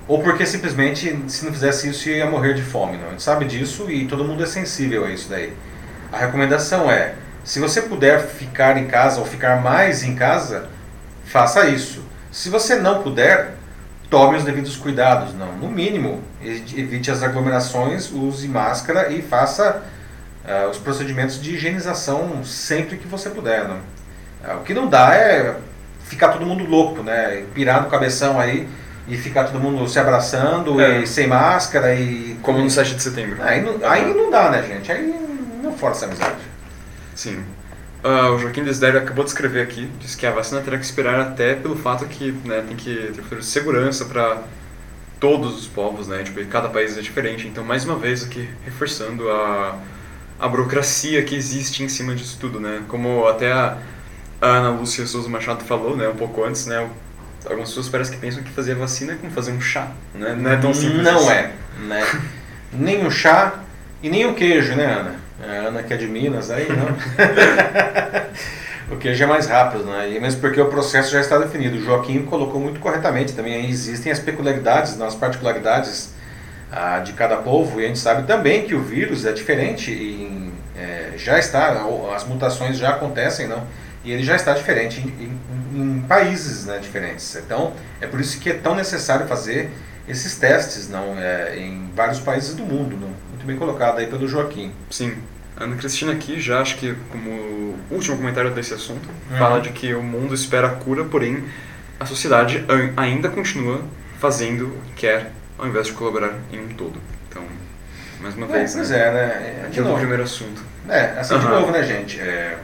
ou porque simplesmente se não fizesse isso ia morrer de fome. Não. A gente sabe disso e todo mundo é sensível a isso daí. A recomendação é, se você puder ficar em casa ou ficar mais em casa, faça isso. Se você não puder, tome os devidos cuidados, não. No mínimo, evite as aglomerações, use máscara e faça ah, os procedimentos de higienização sempre que você puder, não. Ah, O que não dá é ficar todo mundo louco, né? Pirar no cabeção aí e ficar todo mundo se abraçando
É.
e sem máscara e.
como no 7 de setembro.
Aí não, aí não dá, né, gente? Aí não força a amizade.
Sim. Ah, o Joaquim Desidério acabou de escrever aqui, diz que a vacina terá que esperar até pelo fato que né, tem que ter de segurança para todos os povos, né? Tipo, cada país é diferente. Então, mais uma vez aqui, reforçando a, a burocracia que existe em cima disso tudo, né? Como até a a Ana Lúcia Souza Machado falou, né, um pouco antes, né? Algumas pessoas parecem que pensam que fazer vacina é como fazer um chá, né? Não é tão simples
Não
assim.
é, né? nem o chá e nem o queijo, né, Ana? A Ana que é de Minas, aí não. o queijo é mais rápido, né? E mesmo porque o processo já está definido. O Joaquim colocou muito corretamente também. Existem as peculiaridades, as particularidades ah, de cada povo e a gente sabe também que o vírus é diferente em, é, já está, as mutações já acontecem, não? E ele já está diferente em, em- em países né, diferentes. Então, é por isso que é tão necessário fazer esses testes não é, em vários países do mundo. Não? Muito bem colocado aí pelo Joaquim.
Sim. A Ana Cristina aqui já acho que como último comentário desse assunto,
Uhum.
fala de que o mundo espera a cura, porém a sociedade ainda continua fazendo o que quer ao invés de colaborar em um todo. Então, mais uma
É,
vez,
pois
né?
é, né? É, de
Aquilo do
novo,
primeiro assunto.
É, assim de
Aham.
novo, né, gente? É,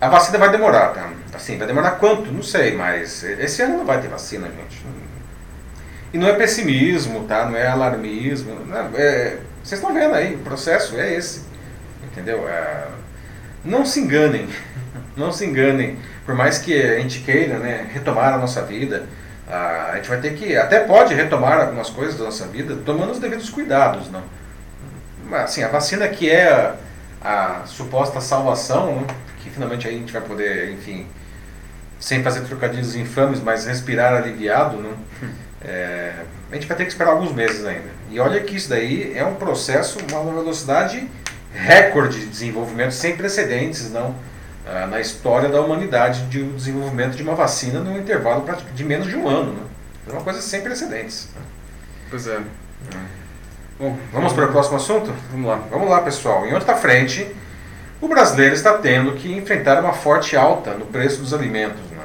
a vacina vai demorar, tá? Assim, vai demorar quanto? Não sei, mas esse ano não vai ter vacina, gente. E não é pessimismo, tá? Não é alarmismo. Não, é- vocês estão vendo aí, o processo é esse. Entendeu? É, não se enganem. Não se enganem. Por mais que a gente queira né, retomar a nossa vida, a gente vai ter que. Até pode retomar algumas coisas da nossa vida tomando os devidos cuidados, não? Assim, a vacina que é a, a suposta salvação, né, que finalmente a gente vai poder, enfim, sem fazer trocadilhos infames, mas respirar aliviado, não? É, a gente vai ter que esperar alguns meses ainda. E olha que isso daí é um processo, uma velocidade recorde de desenvolvimento sem precedentes, não? Ah, na história da humanidade de o desenvolvimento de uma vacina num intervalo de menos de um ano. Né? É uma coisa sem precedentes.
Pois é.
Bom, vamos para o próximo assunto?
Vamos lá.
Vamos lá, pessoal. Em outra frente, o brasileiro está tendo que enfrentar uma forte alta no preço dos alimentos. Né?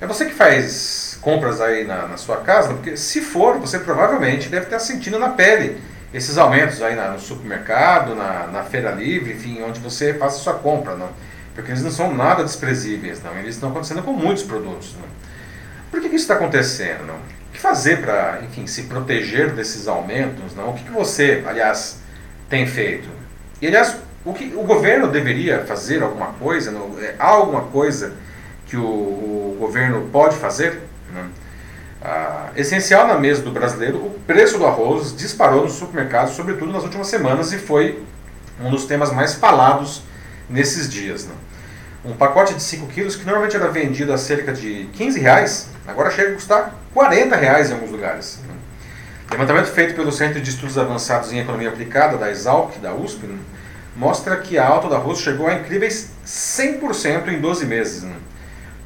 É você que faz compras aí na, na, sua casa, porque se for, você provavelmente deve estar sentindo na pele esses aumentos aí na, no supermercado, na, na feira livre, enfim, onde você faz a sua compra. Não? Porque eles não são nada desprezíveis, não. Eles estão acontecendo com muitos produtos. Não? Por que, que isso está acontecendo? Não? O que fazer para, enfim, se proteger desses aumentos? Não? O que, que você, aliás, tem feito? E, aliás, o que o governo deveria fazer alguma coisa? Não? É, há alguma coisa que o, o governo pode fazer? Ah, essencial na mesa do brasileiro, o preço do arroz disparou nos supermercados, sobretudo nas últimas semanas, e foi um dos temas mais falados nesses dias. Não? Um pacote de 5 quilos que normalmente era vendido a cerca de 15 reais, agora chega a custar 40 reais em alguns lugares. Levantamento feito pelo Centro de Estudos Avançados em Economia Aplicada, da Exalc, da USP, né, mostra que a alta do arroz chegou a incríveis 100% em 12 meses. Né.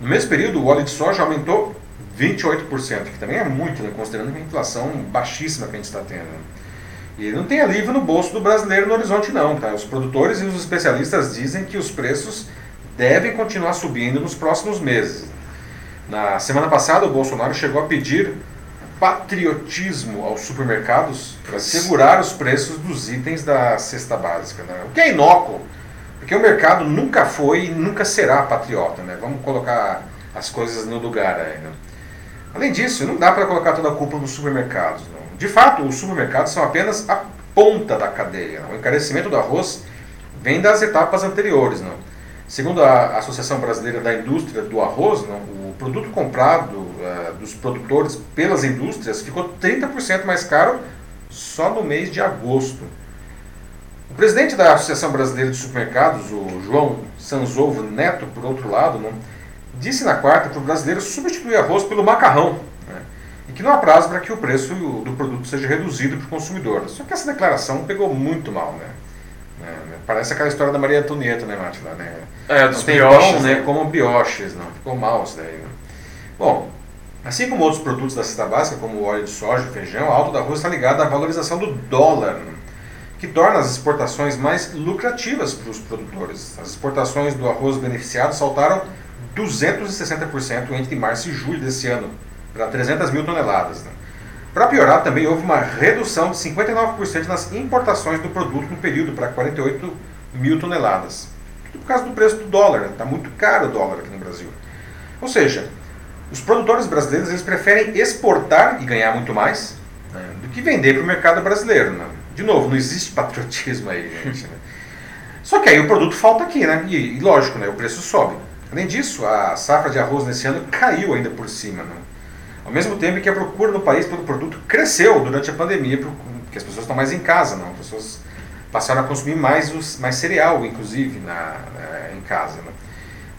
No mesmo período, o óleo de soja aumentou 28%, que também é muito, né, considerando a inflação baixíssima que a gente está tendo. E não tem alívio no bolso do brasileiro no horizonte não. Tá? Os produtores e os especialistas dizem que os preços devem continuar subindo nos próximos meses. Na semana passada, o Bolsonaro chegou a pedir patriotismo aos supermercados para segurar os preços dos itens da cesta básica. Né? O que é inócuo, porque o mercado nunca foi e nunca será patriota. Né? Vamos colocar as coisas no lugar aí. Né? Além disso, não dá para colocar toda a culpa nos supermercados. Não. De fato, os supermercados são apenas a ponta da cadeia. O encarecimento do arroz vem das etapas anteriores. Não? Segundo a Associação Brasileira da Indústria do Arroz, não, o produto comprado uh, dos produtores pelas indústrias ficou 30% mais caro só no mês de agosto. O presidente da Associação Brasileira de Supermercados, o João Sanzovo Neto, por outro lado, não, disse na quarta para o brasileiro substituir arroz pelo macarrão né, e que não há prazo para que o preço do produto seja reduzido para o consumidor. Só que essa declaração pegou muito mal. Né? É, parece aquela história da Maria Antonieta, né, Mátila? Né?
É, dos brioches,
né? né? Como brioches, não. Ficou mal isso daí. Né? Bom, assim como outros produtos da cesta básica, como o óleo de soja e feijão, a alta da arroz está ligada à valorização do dólar, né? que torna as exportações mais lucrativas para os produtores. As exportações do arroz beneficiado saltaram 260% entre março e julho desse ano, para 300 mil toneladas. Né? Para piorar, também houve uma redução de 59% nas importações do produto no período, para 48 mil toneladas. Tudo por causa do preço do dólar, está muito caro o dólar aqui no Brasil. Ou seja, os produtores brasileiros eles preferem exportar e ganhar muito mais né, do que vender para o mercado brasileiro. Né? De novo, não existe patriotismo aí, gente. Né? Só que aí o produto falta aqui, né? E, lógico, né? o preço sobe. Além disso, a safra de arroz nesse ano caiu ainda por cima. Né? Ao mesmo tempo que a procura no país pelo produto cresceu durante a pandemia, porque as pessoas estão mais em casa, não? As pessoas passaram a consumir mais, mais cereal, inclusive, na, na em casa. Né?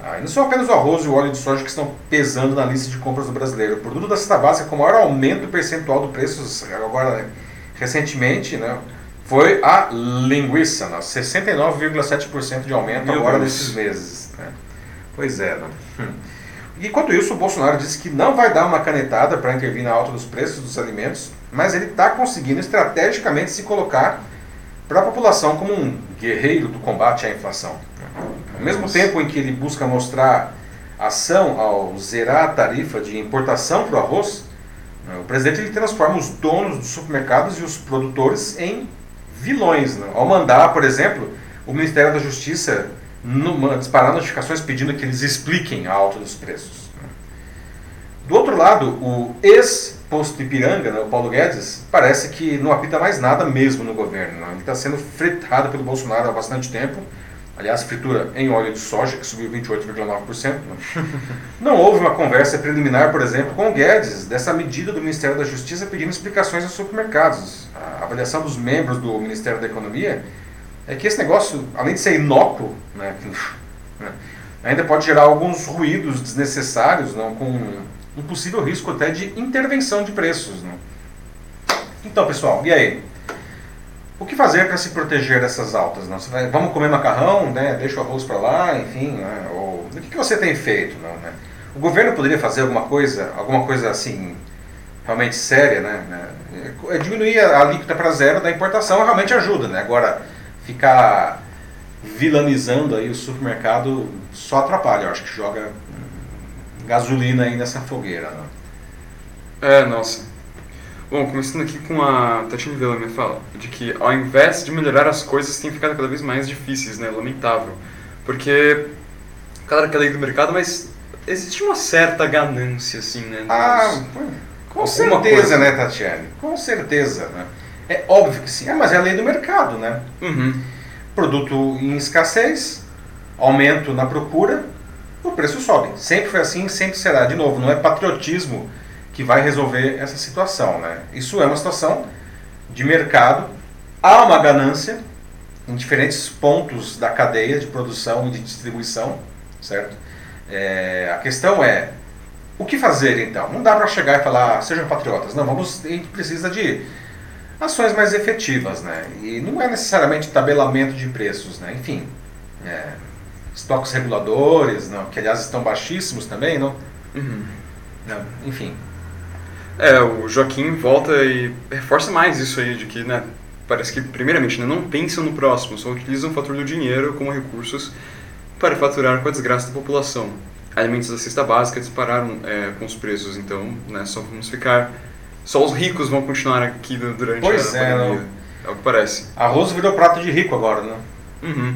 Ah, e não são apenas o arroz e o óleo de soja que estão pesando na lista de compras do brasileiro. O produto da cesta básica com maior aumento percentual do preço agora recentemente, né, foi a linguiça, né, 69,7% de aumento Meu agora Deus. nesses meses. Né? Pois é. Hum. Enquanto isso, o Bolsonaro disse que não vai dar uma canetada para intervir na alta dos preços dos alimentos, mas ele está conseguindo estrategicamente se colocar para a população como um guerreiro do combate à inflação. Ao mesmo tempo em que ele busca mostrar ação ao zerar a tarifa de importação para o arroz, né, o presidente ele transforma os donos dos supermercados e os produtores em vilões. Né? Ao mandar, por exemplo, o Ministério da Justiça numa, disparar notificações pedindo que eles expliquem a alta dos preços. Do outro lado, o ex-posto de Ipiranga, né, o Paulo Guedes, parece que não apita mais nada mesmo no governo. Né? Ele está sendo fritado pelo Bolsonaro há bastante tempo. Aliás, fritura em óleo de soja, que subiu 28,9%. Né? Não houve uma conversa preliminar, por exemplo, com o Guedes, dessa medida do Ministério da Justiça pedindo explicações aos supermercados. A avaliação dos membros do Ministério da Economia é que esse negócio, além de ser inócuo, né, né, ainda pode gerar alguns ruídos desnecessários, não, com um possível risco até de intervenção de preços. Não. Então, pessoal, e aí? O que fazer para se proteger dessas altas? Não? Vai, vamos comer macarrão, né? deixa o arroz para lá, enfim. Né? Ou, o que, que você tem feito? Não, né? O governo poderia fazer alguma coisa, alguma coisa assim, realmente séria, né? É, diminuir a alíquota para zero da importação realmente ajuda, né? Agora, ficar vilanizando aí o supermercado só atrapalha, eu acho que joga gasolina aí nessa fogueira. Né?
É, nossa. Bom, começando aqui com a Tatiana Vila me fala de que ao invés de melhorar as coisas tem ficado cada vez mais difíceis, né? Lamentável. Porque, claro que é lei do mercado, mas existe uma certa ganância, assim, né?
Ah, com certeza, coisa. né, Tatiane? Com certeza, né? É óbvio que sim, é, mas é a lei do mercado, né?
Uhum.
Produto em escassez, aumento na procura, o preço sobe. Sempre foi assim, sempre será. De novo, não é patriotismo que vai resolver essa situação, né? Isso é uma situação de mercado, há uma ganância em diferentes pontos da cadeia de produção e de distribuição, certo? É, a questão é o que fazer então? Não dá para chegar e falar, ah, sejam patriotas. Não, vamos, a gente precisa de ações mais efetivas, né? E não é necessariamente tabelamento de preços, né? Enfim, é, estoques reguladores, não, que aliás estão baixíssimos também, não?
Uhum.
não? Enfim.
É, o Joaquim volta e reforça mais isso aí, de que, né, parece que, primeiramente, né, não pensam no próximo, só utilizam o fator do dinheiro como recursos para faturar com a desgraça da população. Alimentos da cesta básica dispararam é, com os preços, então, né, só vamos ficar... Só os ricos vão continuar aqui durante
pois
a
é,
pandemia.
Não.
É o que parece.
Arroz virou prato de rico agora, né?
Uhum.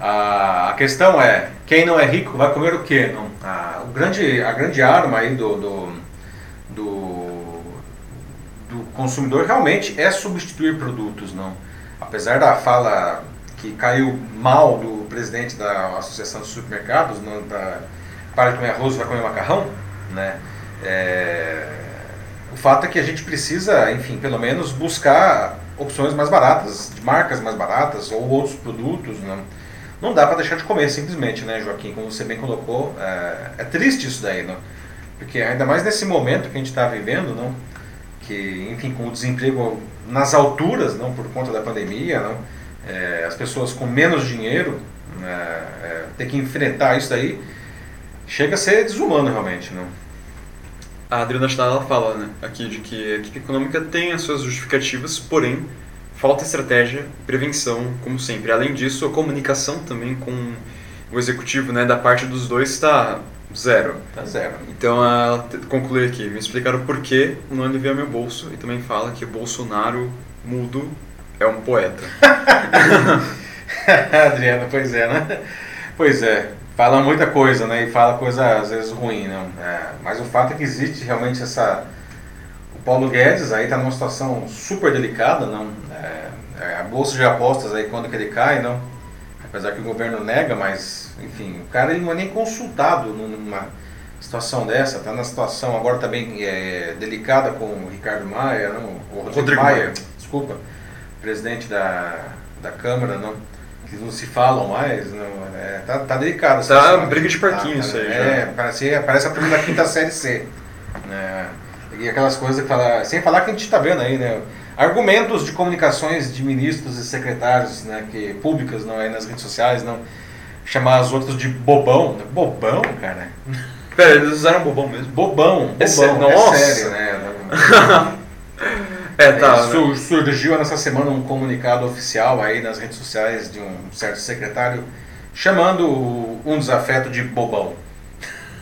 A, a questão é, quem não é rico vai comer o quê? Não? A, o grande, a grande arma aí do, do, do, do consumidor realmente é substituir produtos, não? Apesar da fala que caiu mal do presidente da Associação dos Supermercados, não, da, para de comer arroz vai comer macarrão, né? É, o fato é que a gente precisa, enfim, pelo menos buscar opções mais baratas, de marcas mais baratas ou outros produtos, né? não dá para deixar de comer simplesmente, né, Joaquim? Como você bem colocou, é, é triste isso daí, não? Porque ainda mais nesse momento que a gente está vivendo, não? Que, enfim, com o desemprego nas alturas, não, por conta da pandemia, não? É, as pessoas com menos dinheiro, né, é, ter que enfrentar isso daí, chega a ser desumano realmente, não?
A Adriana Schneider fala, né, aqui de que a equipe econômica tem as suas justificativas, porém falta estratégia, prevenção, como sempre. Além disso, a comunicação também com o executivo, né, da parte dos dois está zero.
Tá zero.
Então, ela conclui aqui, me explicaram por que não alivia meu bolso e também fala que Bolsonaro mudo é um poeta.
Adriana, pois é, né? Pois é, fala muita coisa, né? E fala coisa às vezes ruim, não? É, mas o fato é que existe realmente essa o Paulo Guedes aí está numa situação super delicada, não? É, é, a bolsa de apostas aí quando que ele cai, não? Apesar que o governo nega, mas enfim, o cara ele não é nem consultado numa situação dessa, está na situação agora também é, delicada com o Ricardo Maia, não? O Rodrigo, Rodrigo Maia, Maia, desculpa, presidente da, da Câmara, não? Que não se falam mais, não, é, tá, tá delicado.
Tá briga de parquinho tá, isso aí.
É, já. parece, parece a primeira quinta série C. Né? E aquelas coisas que fala, sem falar que a gente está vendo aí, né? Argumentos de comunicações de ministros e secretários, né, que públicas, não aí nas redes sociais, não chamar os outros de bobão, bobão, cara.
Pera, eles usaram bobão mesmo.
Bobão,
é
bobão, é,
nossa.
é sério, né?
é, tá. Né?
Surgiu nessa semana um comunicado oficial aí nas redes sociais de um certo secretário chamando um desafeto de bobão.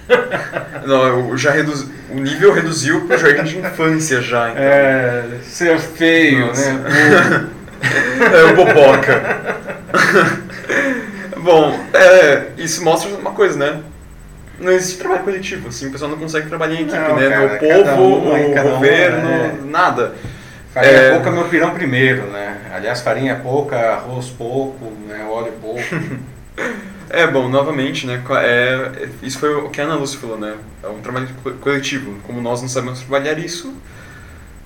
Não, já reduz, o nível reduziu para o jardim de infância já. Então.
É, ser feio, Nossa. né?
é o boboca. Bom, é, isso mostra uma coisa, né? Não existe trabalho coletivo, assim, o pessoal não consegue trabalhar em equipe, não, né? Cara, o povo, um, o governo, é... nada.
Farinha é... pouca, meu pirão primeiro, né? Aliás, farinha pouca, arroz pouco, né? óleo pouco.
É, bom, novamente, né, é, isso foi o que a Ana Lúcia falou, né, é um trabalho coletivo, como nós não sabemos trabalhar isso,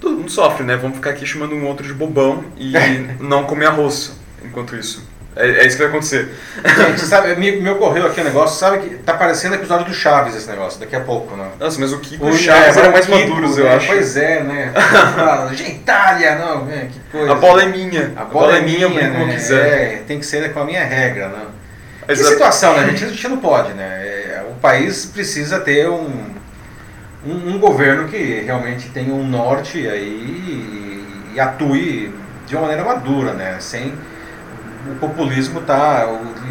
todo mundo sofre, né, vamos ficar aqui chamando um outro de bobão e não comer arroz enquanto isso. É, é isso que vai acontecer.
Gente, sabe, me, me ocorreu aqui um negócio, sabe que tá parecendo episódio do Chaves esse negócio, daqui a pouco, né?
Nossa, mas o Kiko o Chaves eram mais Kiko, maduros, eu
né?
acho.
Pois é, né? Gentalha, não, né? que coisa.
A bola é minha.
A bola, a bola é minha,
né? como quiser.
É, tem que ser com a minha regra, né? Que situação, né? A gente, a gente não pode, né? É, o país precisa ter um, um, um, governo que realmente tenha um norte aí e, e atue de uma maneira madura, né? Sem o populismo tá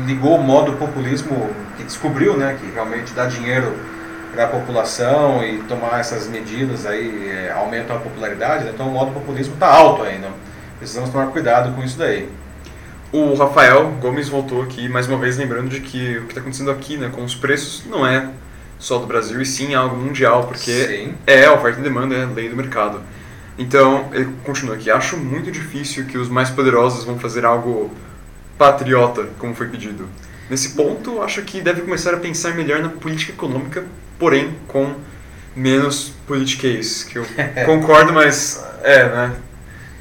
ligou o modo populismo que descobriu, né, que realmente dá dinheiro para a população e tomar essas medidas aí é, aumentam a popularidade, né? então o modo populismo está alto ainda. Precisamos tomar cuidado com isso daí.
O Rafael Gomes voltou aqui mais uma vez lembrando de que o que está acontecendo aqui, né, com os preços, não é só do Brasil e sim algo mundial, porque sim. é oferta e demanda, é lei do mercado. Então, ele continua aqui. Acho muito difícil que os mais poderosos vão fazer algo patriota, como foi pedido. Nesse ponto, acho que deve começar a pensar melhor na política econômica, porém com menos politiquês, que eu concordo, mas é, né?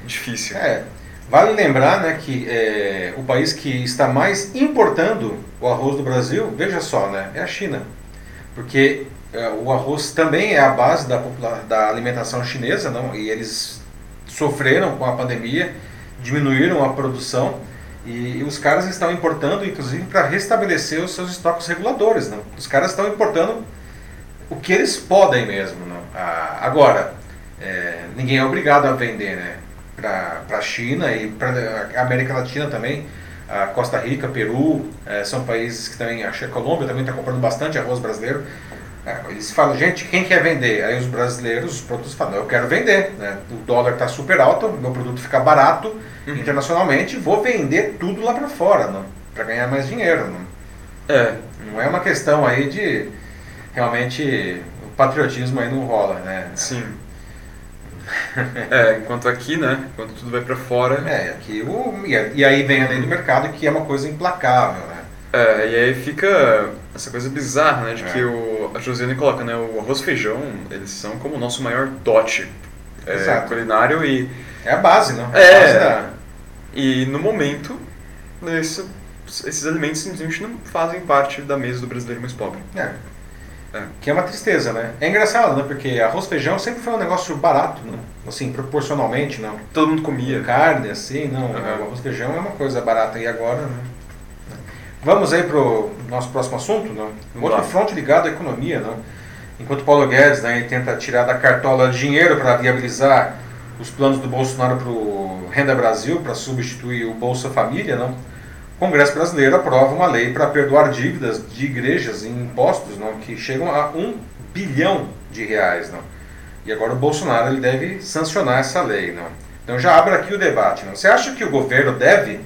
Difícil.
É. Vale lembrar né, que é, o país que está mais importando o arroz do Brasil, veja só, né, é a China. Porque é, o arroz também é a base da, da alimentação chinesa, não? e eles sofreram com a pandemia, diminuíram a produção e, os caras estão importando, inclusive, para restabelecer os seus estoques reguladores. Não? Os caras estão importando o que eles podem mesmo. Não? Ah, agora, é, ninguém é obrigado a vender né? para a China e para a América Latina também. A Costa Rica, Peru, é, são países que também, a Colômbia também está comprando bastante arroz brasileiro. É, eles falam, gente, quem quer vender? Aí os brasileiros, os produtos falam, eu quero vender. Né? O dólar está super alto, meu produto fica barato uhum. internacionalmente, vou vender tudo lá para fora, para ganhar mais dinheiro. Não? É. Não é uma questão aí de realmente o patriotismo aí não rola, né?
Sim. é, enquanto aqui, né? Enquanto tudo vai para fora.
É, aqui o, e aí vem a lei do mercado que é uma coisa implacável, né?
É, e aí fica essa coisa bizarra, né? De é. que o, a Josiane coloca, né? O arroz e feijão, eles são como o nosso maior dote é, culinário e...
É a base, não?
É, é base da... E no momento, esse, esses alimentos simplesmente não fazem parte da mesa do brasileiro mais pobre.
É. É. Que é uma tristeza, né? É engraçado, né? Porque arroz e feijão sempre foi um negócio barato, né? Assim, proporcionalmente, não.
Todo mundo comia.
Carne, assim, não. Uhum. O arroz e feijão é uma coisa barata e agora, né? Vamos aí para o nosso próximo assunto, não? Outro fronte ligado à economia, não? Enquanto Paulo Guedes né, tenta tirar da cartola dinheiro para viabilizar os planos do Bolsonaro para o Renda Brasil, para substituir o Bolsa Família, não? o Congresso Brasileiro aprova uma lei para perdoar dívidas de igrejas em impostos não? que chegam a um bilhão de reais. Não? E agora o Bolsonaro ele deve sancionar essa lei. Não? Então já abre aqui o debate. Não? Você acha que o governo deve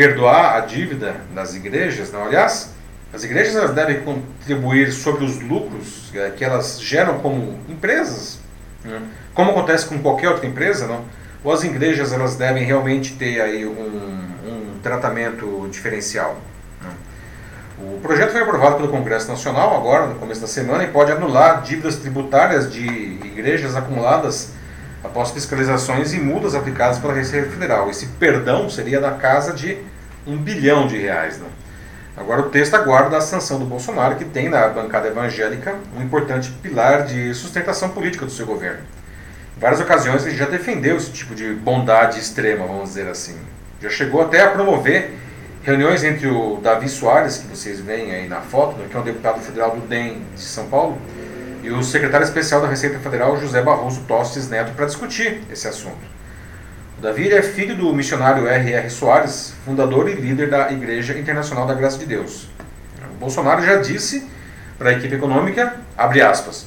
perdoar a dívida das igrejas? Não? Aliás, as igrejas elas devem contribuir sobre os lucros é, que elas geram como empresas, né? como acontece com qualquer outra empresa, não? Ou as igrejas elas devem realmente ter aí um, um tratamento diferencial? Né? O projeto foi aprovado pelo Congresso Nacional agora, no começo da semana, e pode anular dívidas tributárias de igrejas acumuladas após fiscalizações e multas aplicadas pela Receita Federal. Esse perdão seria da casa de um bilhão de reais. Né? Agora o texto aguarda a sanção do Bolsonaro, que tem na bancada evangélica um importante pilar de sustentação política do seu governo. Em várias ocasiões ele já defendeu esse tipo de bondade extrema, vamos dizer assim. Já chegou até a promover reuniões entre o Davi Soares, que vocês veem aí na foto, né, que é um deputado federal do DEM de São Paulo, e o secretário especial da Receita Federal, José Barroso Tostes Neto, para discutir esse assunto. O Davi é filho do missionário R.R. Soares, fundador e líder da Igreja Internacional da Graça de Deus. O Bolsonaro já disse para a equipe econômica, abre aspas,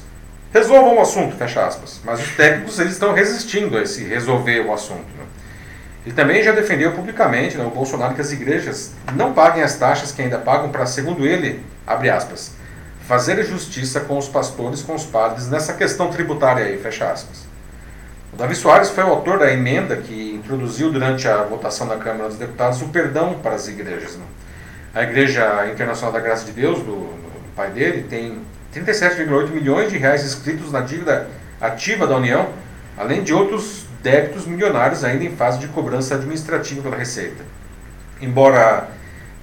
resolvam o assunto, fecha aspas. Mas os técnicos eles estão resistindo a esse resolver o assunto. Né? Ele também já defendeu publicamente, né, o Bolsonaro, que as igrejas não paguem as taxas que ainda pagam para, segundo ele, abre aspas, fazer justiça com os pastores, com os padres, nessa questão tributária aí, fecha aspas. O Davi Soares foi o autor da emenda que introduziu durante a votação na Câmara dos Deputados o perdão para as igrejas. Né? A Igreja Internacional da Graça de Deus, do, do pai dele, tem 37,8 milhões de reais inscritos na dívida ativa da União, além de outros débitos milionários ainda em fase de cobrança administrativa pela Receita. embora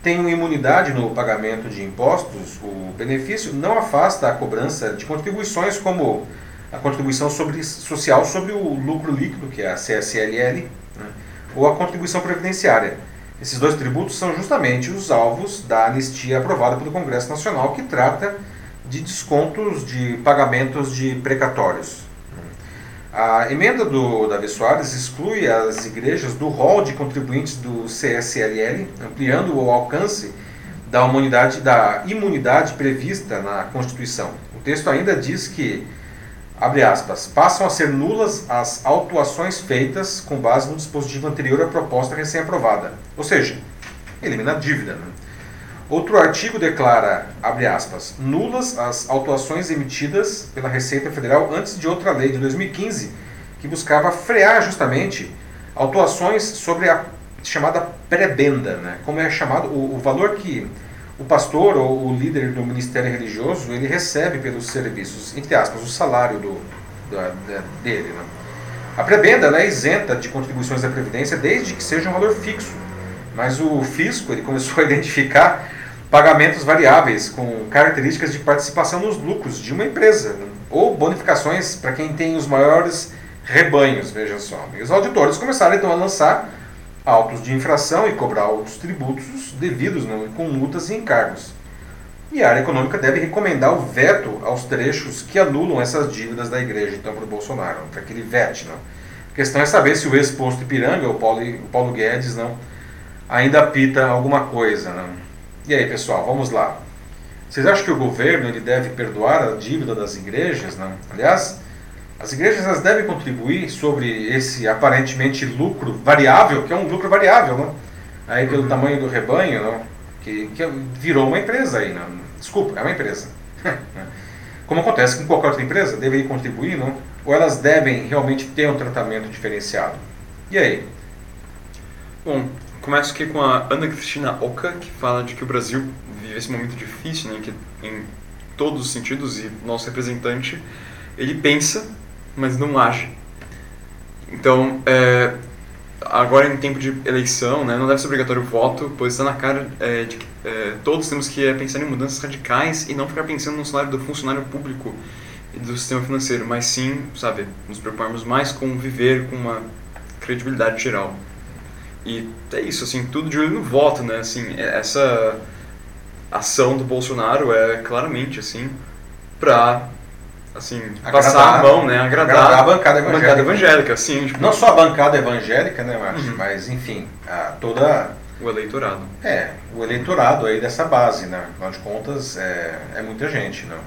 tenham imunidade no pagamento de impostos, o benefício não afasta a cobrança de contribuições como a contribuição sobre, social sobre o lucro líquido, que é a CSLL, né, ou a contribuição previdenciária. Esses dois tributos são justamente os alvos da anistia aprovada pelo Congresso Nacional, que trata de descontos de pagamentos de precatórios. A emenda do Davi Soares exclui as igrejas do rol de contribuintes do CSLL, ampliando o alcance da da imunidade prevista na Constituição. O texto ainda diz que, abre aspas, passam a ser nulas as autuações feitas com base no dispositivo anterior à proposta recém-aprovada. Ou seja, elimina a dívida. Né? Outro artigo declara, abre aspas, nulas as autuações emitidas pela Receita Federal antes de outra lei de 2015, que buscava frear justamente autuações sobre a chamada prebenda, né? como é chamado o, o valor que o pastor ou o líder do ministério religioso ele recebe pelos serviços, entre aspas, o salário do, da, da, dele. Né? A prebenda é isenta de contribuições da Previdência desde que seja um valor fixo, mas o fisco ele começou a identificar pagamentos variáveis com características de participação nos lucros de uma empresa, né? ou bonificações para quem tem os maiores rebanhos, veja só. E os auditores começaram então a lançar autos de infração e cobrar outros tributos devidos né, com multas e encargos. E a área econômica deve recomendar o veto aos trechos que anulam essas dívidas da igreja, então, para o Bolsonaro, para aquele VET. Não. A questão é saber se o ex-posto Ipiranga, o Paulo, o Paulo Guedes, não, ainda apita alguma coisa. Não. E aí, pessoal, vamos lá. Vocês acham que o governo ele deve perdoar a dívida das igrejas? Não? Aliás, as igrejas elas devem contribuir sobre esse aparentemente lucro variável, que é um lucro variável, não? aí pelo uhum. tamanho do rebanho, não? Que, que virou uma empresa aí. Não? Desculpa, é uma empresa. Como acontece com qualquer outra empresa, devem contribuir, não? ou elas devem realmente ter um tratamento diferenciado? E aí?
Bom, Começo aqui com a Ana Cristina Oca, que fala de que o Brasil vive esse momento difícil, né, que em todos os sentidos, e nosso representante, ele pensa, mas não age. Então, é, agora em tempo de eleição, né, não deve ser obrigatório o voto, pois está na cara é, de que é, todos temos que é, pensar em mudanças radicais e não ficar pensando no salário do funcionário público e do sistema financeiro, mas sim, sabe, nos preocuparmos mais com viver com uma credibilidade geral. E é isso, assim, tudo de olho no voto, né? Assim, é, essa ação do Bolsonaro é claramente, assim, pra assim, agradar, passar a mão, né? Agradar, agradar
a bancada evangélica. Bancada evangélica
sim. Tipo,
Não só a bancada evangélica, né, Márcio? Uhum. Mas, enfim, a, toda...
O eleitorado.
É, o eleitorado aí dessa base, né? Afinal de contas, é, é muita gente, não?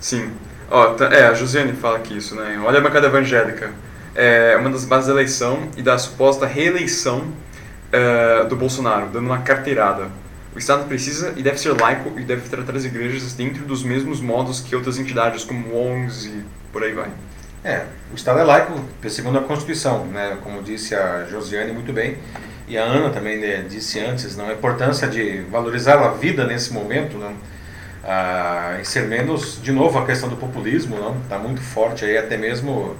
Sim. Ó, é, a Josiane fala aqui isso, né? Olha a bancada evangélica é, uma das bases da eleição e da suposta reeleição é, do Bolsonaro, dando uma carteirada. O Estado precisa e deve ser laico e deve tratar as igrejas dentro dos mesmos modos que outras entidades, como ONGs e por aí vai.
É, o Estado é laico segundo a Constituição, né? como disse a Josiane muito bem, e a Ana também né, disse antes, não, a importância de valorizar a vida nesse momento, não? Ah, e ser menos, de novo, a questão do populismo, não? Está muito forte aí, até mesmo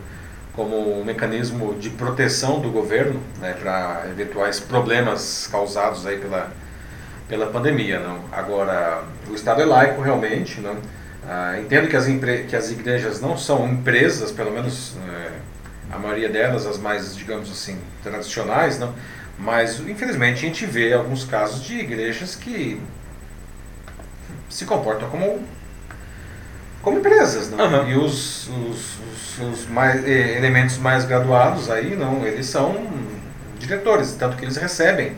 como um mecanismo de proteção do governo né, para eventuais problemas causados aí pela, pela pandemia. Não? Agora, o Estado é laico realmente. Não? Ah, entendo que as, que as igrejas não são empresas, pelo menos é, a maioria delas, as mais, digamos assim, tradicionais, não? mas infelizmente a gente vê alguns casos de igrejas que se comportam como como empresas, não? Uhum. E os, os, os, os mais, eh, elementos mais graduados aí, não, eles são diretores, tanto que eles recebem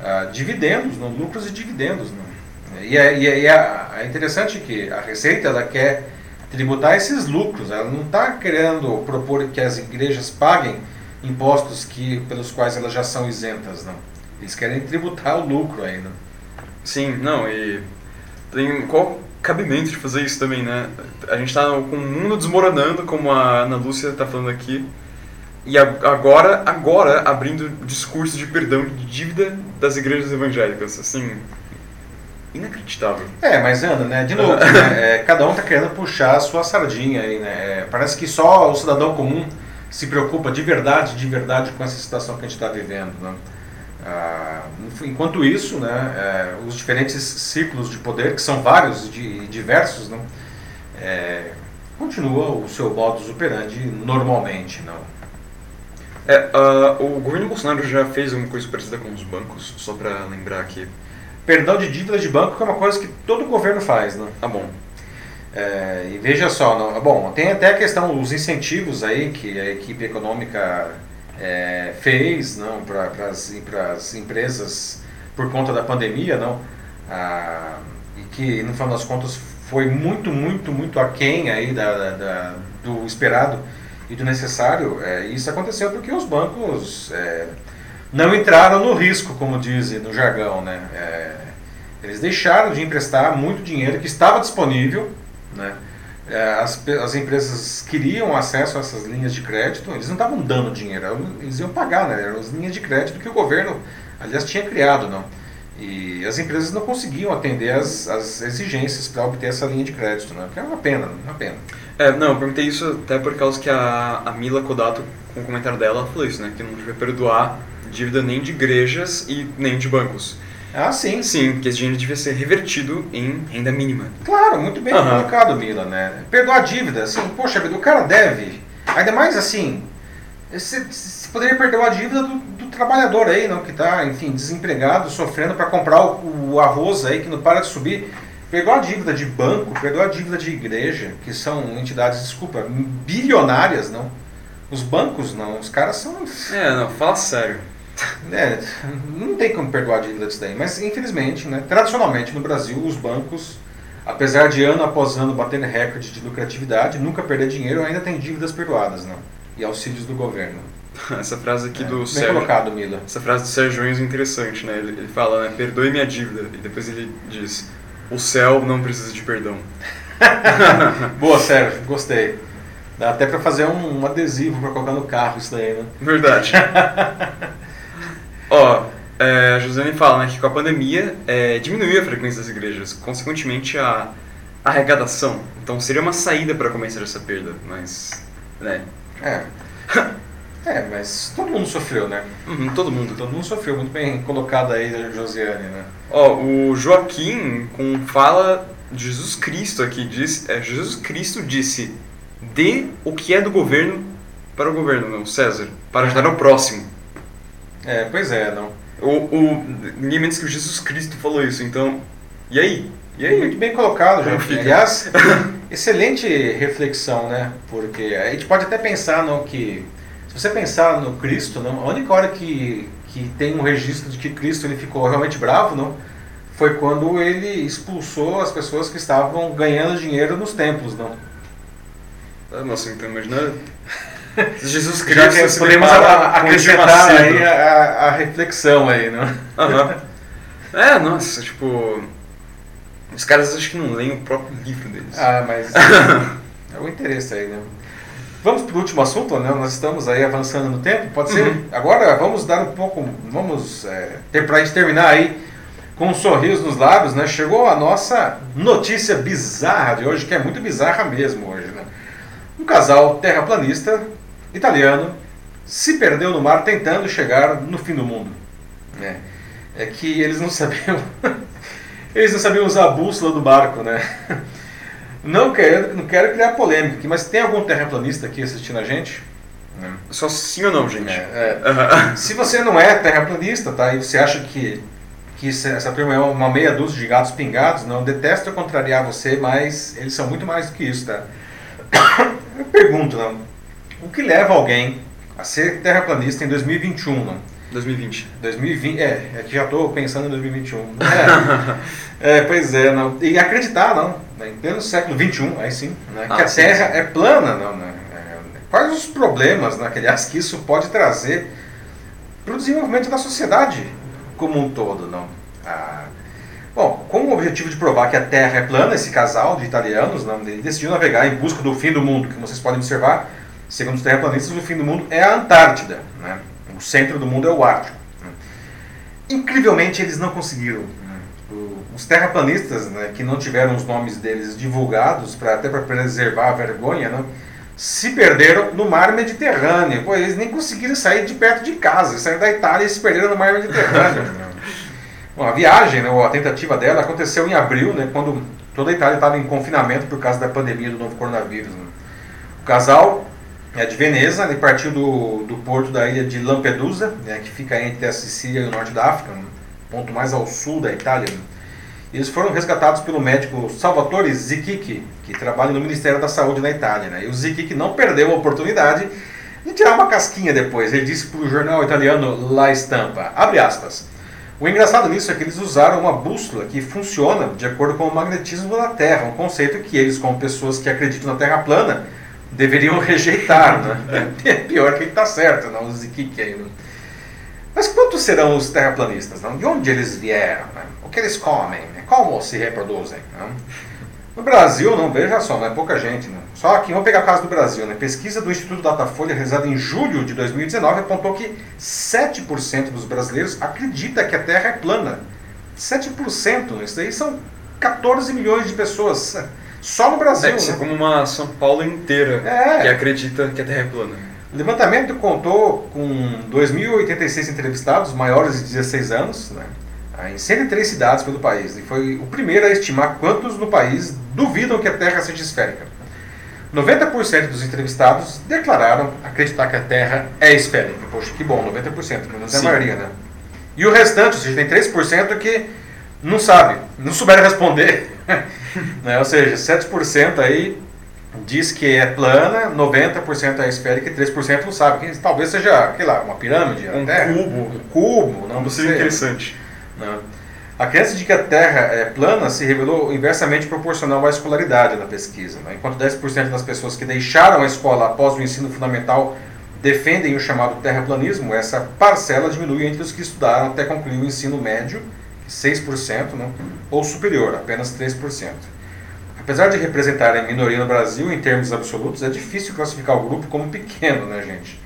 uh, dividendos, não, lucros e dividendos. Não? E, é, e, é, e é, é interessante que a Receita ela quer tributar esses lucros, ela não está querendo propor que as igrejas paguem impostos que, pelos quais elas já são isentas, não. Eles querem tributar o lucro ainda.
Sim, não, e tem, qual, cabimento de fazer isso também, né? A gente está com o mundo desmoronando, como a Ana Lúcia está falando aqui, e agora, agora abrindo discurso de perdão de dívida das igrejas evangélicas, assim, inacreditável.
É, mas anda, né? De novo, né? É, cada um está querendo puxar a sua sardinha aí, né? É, parece que só o cidadão comum se preocupa de verdade, de verdade com essa situação que a gente está vivendo, né? Ah, enquanto isso, né, é, os diferentes ciclos de poder, que são vários e diversos, não, é, continua o seu modus operandi normalmente. Não.
É, uh, o governo Bolsonaro já fez uma coisa parecida com os bancos, só para lembrar aqui.
Perdão de dívida de banco que é uma coisa que todo governo faz, né?
Ah, bom.
É, e veja só, não, bom, tem até a questão dos incentivos aí que a equipe econômica é, fez não para as empresas por conta da pandemia, não, ah, e que no final das contas foi muito, muito, muito aquém aí da, da do esperado e do necessário. É, isso aconteceu porque os bancos é, não entraram no risco, como dizem no jargão, né? É, eles deixaram de emprestar muito dinheiro que estava disponível, né? É, as, as empresas queriam acesso a essas linhas de crédito, eles não estavam dando dinheiro, eles iam pagar, né? Eram as linhas de crédito que o governo, aliás, tinha criado, não? E as empresas não conseguiam atender as, as exigências para obter essa linha de crédito, né? Que é uma pena, uma pena.
É, não, eu perguntei isso até por causa que a, a Mila Kodato, com o comentário dela, falou isso, né? Que não devia perdoar dívida nem de igrejas e nem de bancos.
Ah, sim.
Sim, que esse dinheiro devia ser revertido em renda mínima.
Claro, muito bem uhum. colocado, Mila, né? Perdoar a dívida, assim, poxa vida, o cara deve. Ainda mais assim, você, poderia perdoar a dívida do, do trabalhador aí, não, que está, enfim, desempregado, sofrendo para comprar o, o, arroz aí que não para de subir. Perdoar a dívida de banco, perdoar a dívida de igreja, que são entidades, desculpa, bilionárias, não. Os bancos não, os caras são.
É, não, fala sério.
É, não tem como perdoar a dívida disso daí. Mas, infelizmente, né, tradicionalmente no Brasil, os bancos, apesar de ano após ano batendo recorde de lucratividade, nunca perder dinheiro, ainda tem dívidas perdoadas não, e auxílios do governo.
Essa frase aqui
é,
do
bem
Sérgio.
colocado, Mila.
Essa frase do Sérgio Enzo é interessante, né? Ele, ele fala, né? Perdoe minha dívida. E depois ele diz: O céu não precisa de perdão.
Boa, Sérgio, gostei. Dá até para fazer um, um adesivo para colocar no carro isso daí, né?
Verdade. Ó, é, a Josiane fala né, que com a pandemia é, diminuiu a frequência das igrejas, consequentemente a arrecadação. Então seria uma saída para começar essa perda, mas. né?
É. É, mas todo mundo sofreu, né?
Uhum, todo mundo.
Todo mundo sofreu, muito bem colocado aí, Josiane, né?
Ó, o Joaquim com fala de Jesus Cristo aqui diz, é, Jesus Cristo disse: "Dê o que é do governo para o governo, não, César, para ajudar o próximo".
É, pois é, não.
O, o ninguém menos que o Jesus Cristo falou isso, então. E aí? E aí?
Muito bem colocado, gente. Aliás, excelente reflexão, né? Porque a gente pode até pensar no que se você pensar no Cristo, não, a única hora que, que tem um registro de que Cristo ele ficou realmente bravo, não, foi quando ele expulsou as pessoas que estavam ganhando dinheiro nos templos, não.
Ah, nossa, então imagina Jesus Cristo
Já podemos acrescentar aí a, a, reflexão aí, não?
Uhum. É, nossa, tipo os caras acho que não leem o próprio livro deles.
Ah, mas é o interesse aí, né? Vamos para o último assunto, né? Nós estamos aí avançando no tempo, pode ser? Uhum. Agora vamos dar um pouco, vamos é, ter para terminar aí com um sorriso nos lábios, né? Chegou a nossa notícia bizarra de hoje, que é muito bizarra mesmo hoje, né? Um casal terraplanista italiano se perdeu no mar tentando chegar no fim do mundo, né? É que eles não sabiam, eles não sabiam usar a bússola do barco, né? Não quero, não quero criar polêmica aqui, mas tem algum terraplanista aqui assistindo a gente?
Só sim ou não, gente?
É, é. Se você não é terraplanista, tá? E você acha que, que essa turma é uma meia dúzia de gatos pingados, não detesto contrariar você, mas eles são muito mais do que isso, tá? Eu pergunto, não? O que leva alguém a ser terraplanista em 2021, não?
2020.
2020, é, é que já estou pensando em 2021. É, é, pois é, não. E acreditar, não, né, em pleno século 21, aí sim, né, ah, que a sim, Terra sim. é plana, não, né? É, quais os problemas, né, que, aliás, que isso pode trazer para o desenvolvimento da sociedade como um todo, não? Ah, bom, com o objetivo de provar que a Terra é plana, esse casal de italianos, não, ele decidiu navegar em busca do fim do mundo, que vocês podem observar, segundo os terraplanistas, o fim do mundo é a Antártida, né? O centro do mundo é o Ártico. Né? Incrivelmente, eles não conseguiram. Né? Os terraplanistas, né, que não tiveram os nomes deles divulgados, pra, até para preservar a vergonha, né, se perderam no mar Mediterrâneo. Pô, eles nem conseguiram sair de perto de casa, saíram da Itália e se perderam no mar Mediterrâneo. Bom, a viagem, né, a tentativa dela aconteceu em abril, né, quando toda a Itália estava em confinamento por causa da pandemia do novo coronavírus. Né. O casal é de Veneza, ele partiu do, do porto da ilha de Lampedusa, né, que fica entre a Sicília e o norte da África, né, ponto mais ao sul da Itália. Eles foram resgatados pelo médico Salvatore Zichichi, que trabalha no Ministério da Saúde na Itália. Né? E o Zichichi não perdeu a oportunidade de tirar uma casquinha depois. Ele disse para o jornal italiano La Stampa, abre aspas, o engraçado nisso é que eles usaram uma bússola que funciona de acordo com o magnetismo da Terra, um conceito que eles, como pessoas que acreditam na Terra plana, deveriam rejeitar. Né? É pior que está certo, não? O Zichichi aí. Né? Mas quantos serão os terraplanistas? Não? De onde eles vieram? Né? O que eles comem? Né? Como se reproduzem? Não? No Brasil, não, veja só, não é pouca gente. Né? Só aqui, vamos pegar o caso do Brasil. Né? Pesquisa do Instituto Datafolha, realizada em julho de 2019, apontou que 7% dos brasileiros acredita que a Terra é plana. 7%, isso aí são 14 milhões de pessoas. Só no Brasil.
É, isso
né?
é como uma São Paulo inteira
É.
que acredita que a Terra é plana.
O levantamento contou com 2.086 entrevistados maiores de 16 anos, né, em 103 cidades pelo país, e foi o primeiro a estimar quantos no país duvidam que a Terra seja esférica. 90% dos entrevistados declararam acreditar que a Terra é esférica. Poxa, que bom, 90%, menos a
Sim.
maioria, né? E o restante, ou seja, tem 3% que não sabe, não souberam responder. né? Ou seja, 7% aí diz que é plana, 90% é esférica e 3% não sabe. Que talvez seja, sei lá, uma pirâmide,
Um cubo.
Um cubo, não
Não
sei.
seria interessante.
Né? A crença de que a Terra é plana se revelou inversamente proporcional à escolaridade na pesquisa. né? Enquanto 10% das pessoas que deixaram a escola após o ensino fundamental defendem o chamado terraplanismo, essa parcela diminui entre os que estudaram até concluir o ensino médio, 6%, né? ou superior, apenas 3%. Apesar de representarem minoria no Brasil em termos absolutos, é difícil classificar o grupo como pequeno, né, gente?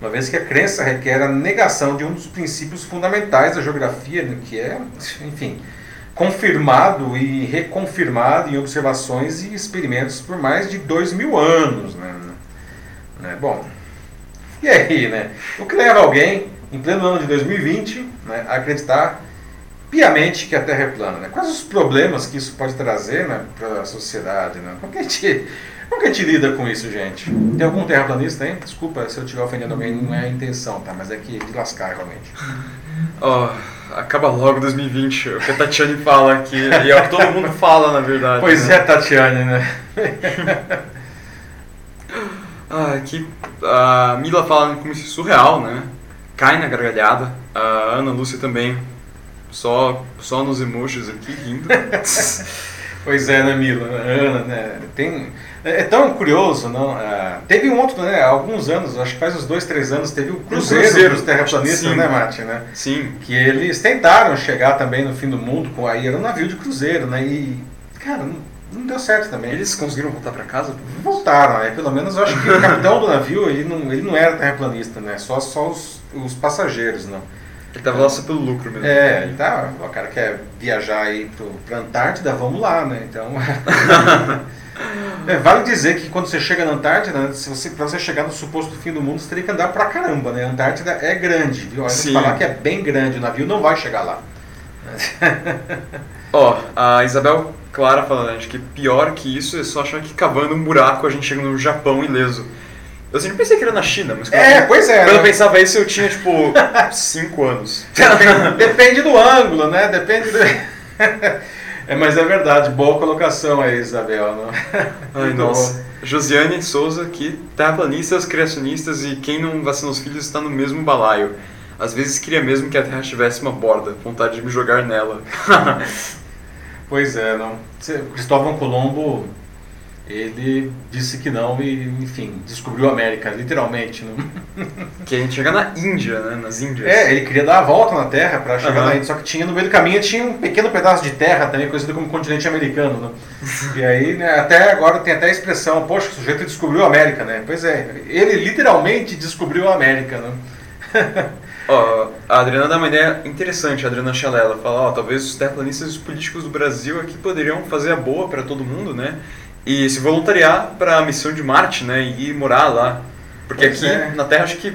Uma vez que a crença requer a negação de um dos princípios fundamentais da geografia, né, que é, enfim, confirmado e reconfirmado em observações e experimentos por mais de dois mil anos. Né? Né, Bom, e aí, né? O que leva alguém, em pleno ano de 2020, né, a acreditar piamente que a Terra é plana? Né? Quais os problemas que isso pode trazer né, para a sociedade? Né? Como, que a gente, como que a gente lida com isso, gente? Tem algum terraplanista aí? Desculpa se eu estiver ofendendo alguém, não é a intenção, tá? Mas é que de lascar, realmente.
Ó, acaba logo 2020, é o que a Tatiane fala aqui, e é o que todo mundo fala, na verdade.
Pois
né?
é, Tatiane, né?
Ah, aqui a Mila fala como isso é surreal, né? Cai na gargalhada. A Ana Lúcia também, só, só nos emojis aqui, rindo.
Pois é, né, Mila? Ana, né? Tem, é, é tão curioso, não? Ah, teve um outro, né? Há alguns anos, acho que faz uns dois, três anos, teve o Cruzeiro,
Cruzeiro,
dos Terraplanistas,
sim.
né, Mate? Né?
Sim,
Que eles tentaram chegar também no fim do mundo, com aí era um navio de cruzeiro, né? E, cara, não, não deu certo também.
eles conseguiram voltar pra casa?
voltaram, né? Pelo menos eu acho que o capitão do navio, ele não, ele não era terraplanista, né? Só, só os, os passageiros, não.
Ele tava lá só pelo lucro mesmo.
É, ele tá, o cara quer viajar aí pro, pra Antártida, vamos lá, né? Então. É, vale dizer que quando você chega na Antártida, né, se você, pra você chegar no suposto fim do mundo, você teria que andar pra caramba, né? A Antártida é grande, viu? Olha, falar que é bem grande, o navio não vai chegar lá.
Ó, a Isabel Clara falando acho que pior que isso é só achar que cavando um buraco a gente chega no Japão ileso. Eu sempre pensei que era na China, mas quando,
É, pois é.
quando eu
né?
pensava isso eu tinha tipo 5 anos.
Depende, depende do ângulo, né? Depende do... É, mas é verdade, boa colocação aí, Isabel. Não?
Ai, nossa. Josiane Souza aqui, terraplanistas, criacionistas e quem não vacina os filhos está no mesmo balaio. Às vezes queria mesmo que a Terra tivesse uma borda, vontade de me jogar nela.
Pois é, não. Cristóvão Colombo, ele disse que não e, enfim, descobriu a América, literalmente.
A gente chega na Índia, né? Nas Índias.
É, ele queria dar a volta na Terra para chegar
Aham.
na Índia, só que tinha no meio do caminho tinha um pequeno pedaço de terra também conhecido como continente americano, né? E aí, né, até agora tem até a expressão, poxa, o sujeito descobriu a América, né? Pois é, ele literalmente descobriu a América, né?
Ó, a Adriana dá uma ideia interessante, a Adriana Chalela. Fala, ó, talvez os terraplanistas e os políticos do Brasil aqui poderiam fazer a boa para todo mundo, né? E se voluntariar para a missão de Marte, né? E ir morar lá. Porque
Pois
aqui
é.
na Terra acho que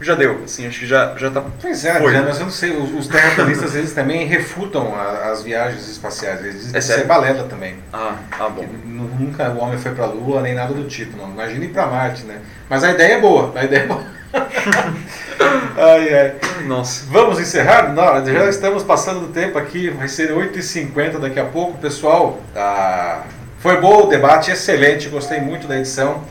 já deu, assim, acho que já, já tá.
Pois é,
Foi.
Adriano, mas eu não sei, os, os terraplanistas eles também refutam a- as viagens espaciais, eles dizem
É
que isso é balela também.
Ah, ah bom.
Que nu- Nunca o homem foi pra Lua, nem nada do tipo, não. Imagina ir pra Marte, né? Mas a ideia é boa, a ideia é boa. ai, ai.
Nossa.
Vamos encerrar? Não, já estamos passando do tempo aqui, vai ser 8h50 daqui a pouco. Pessoal, ah, foi bom o debate, excelente, gostei muito da edição.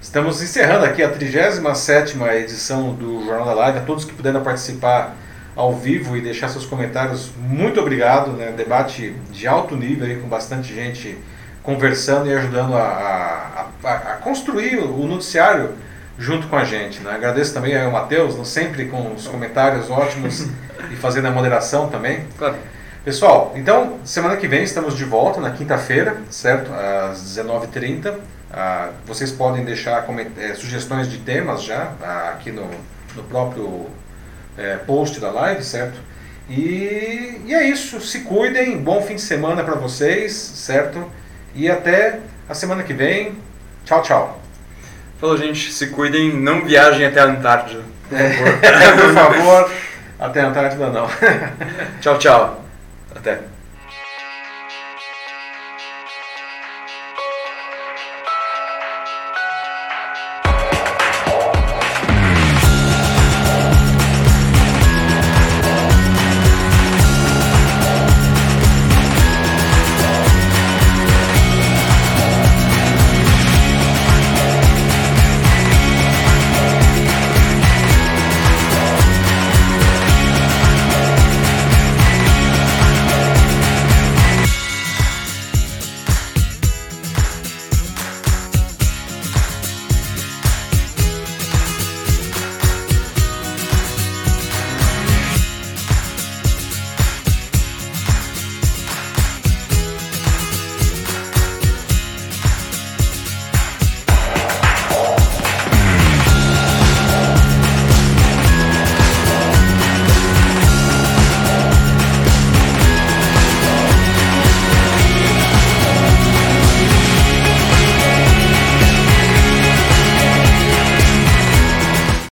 Estamos encerrando aqui a 37ª edição do Jornal da Live. A todos que puderam participar ao vivo e deixar seus comentários, muito obrigado. Né? Debate de alto nível, aí, com bastante gente conversando e ajudando a, a- a- a construir o noticiário junto com a gente. Né? Agradeço também ao Matheus, né? sempre com os comentários ótimos e fazendo a moderação também.
Claro.
Pessoal, então, semana que vem estamos de volta, na quinta-feira, certo? Às 19h30. Ah, vocês podem deixar eh, sugestões de temas já ah, aqui no, no próprio eh, post da live, certo? E, e é isso. Se cuidem. Bom fim de semana para vocês, certo? E até a semana que vem. Tchau, tchau.
Falou, gente, se cuidem, não viajem até a Antártida.
Por favor, até a Antártida não.
Tchau, tchau. Até.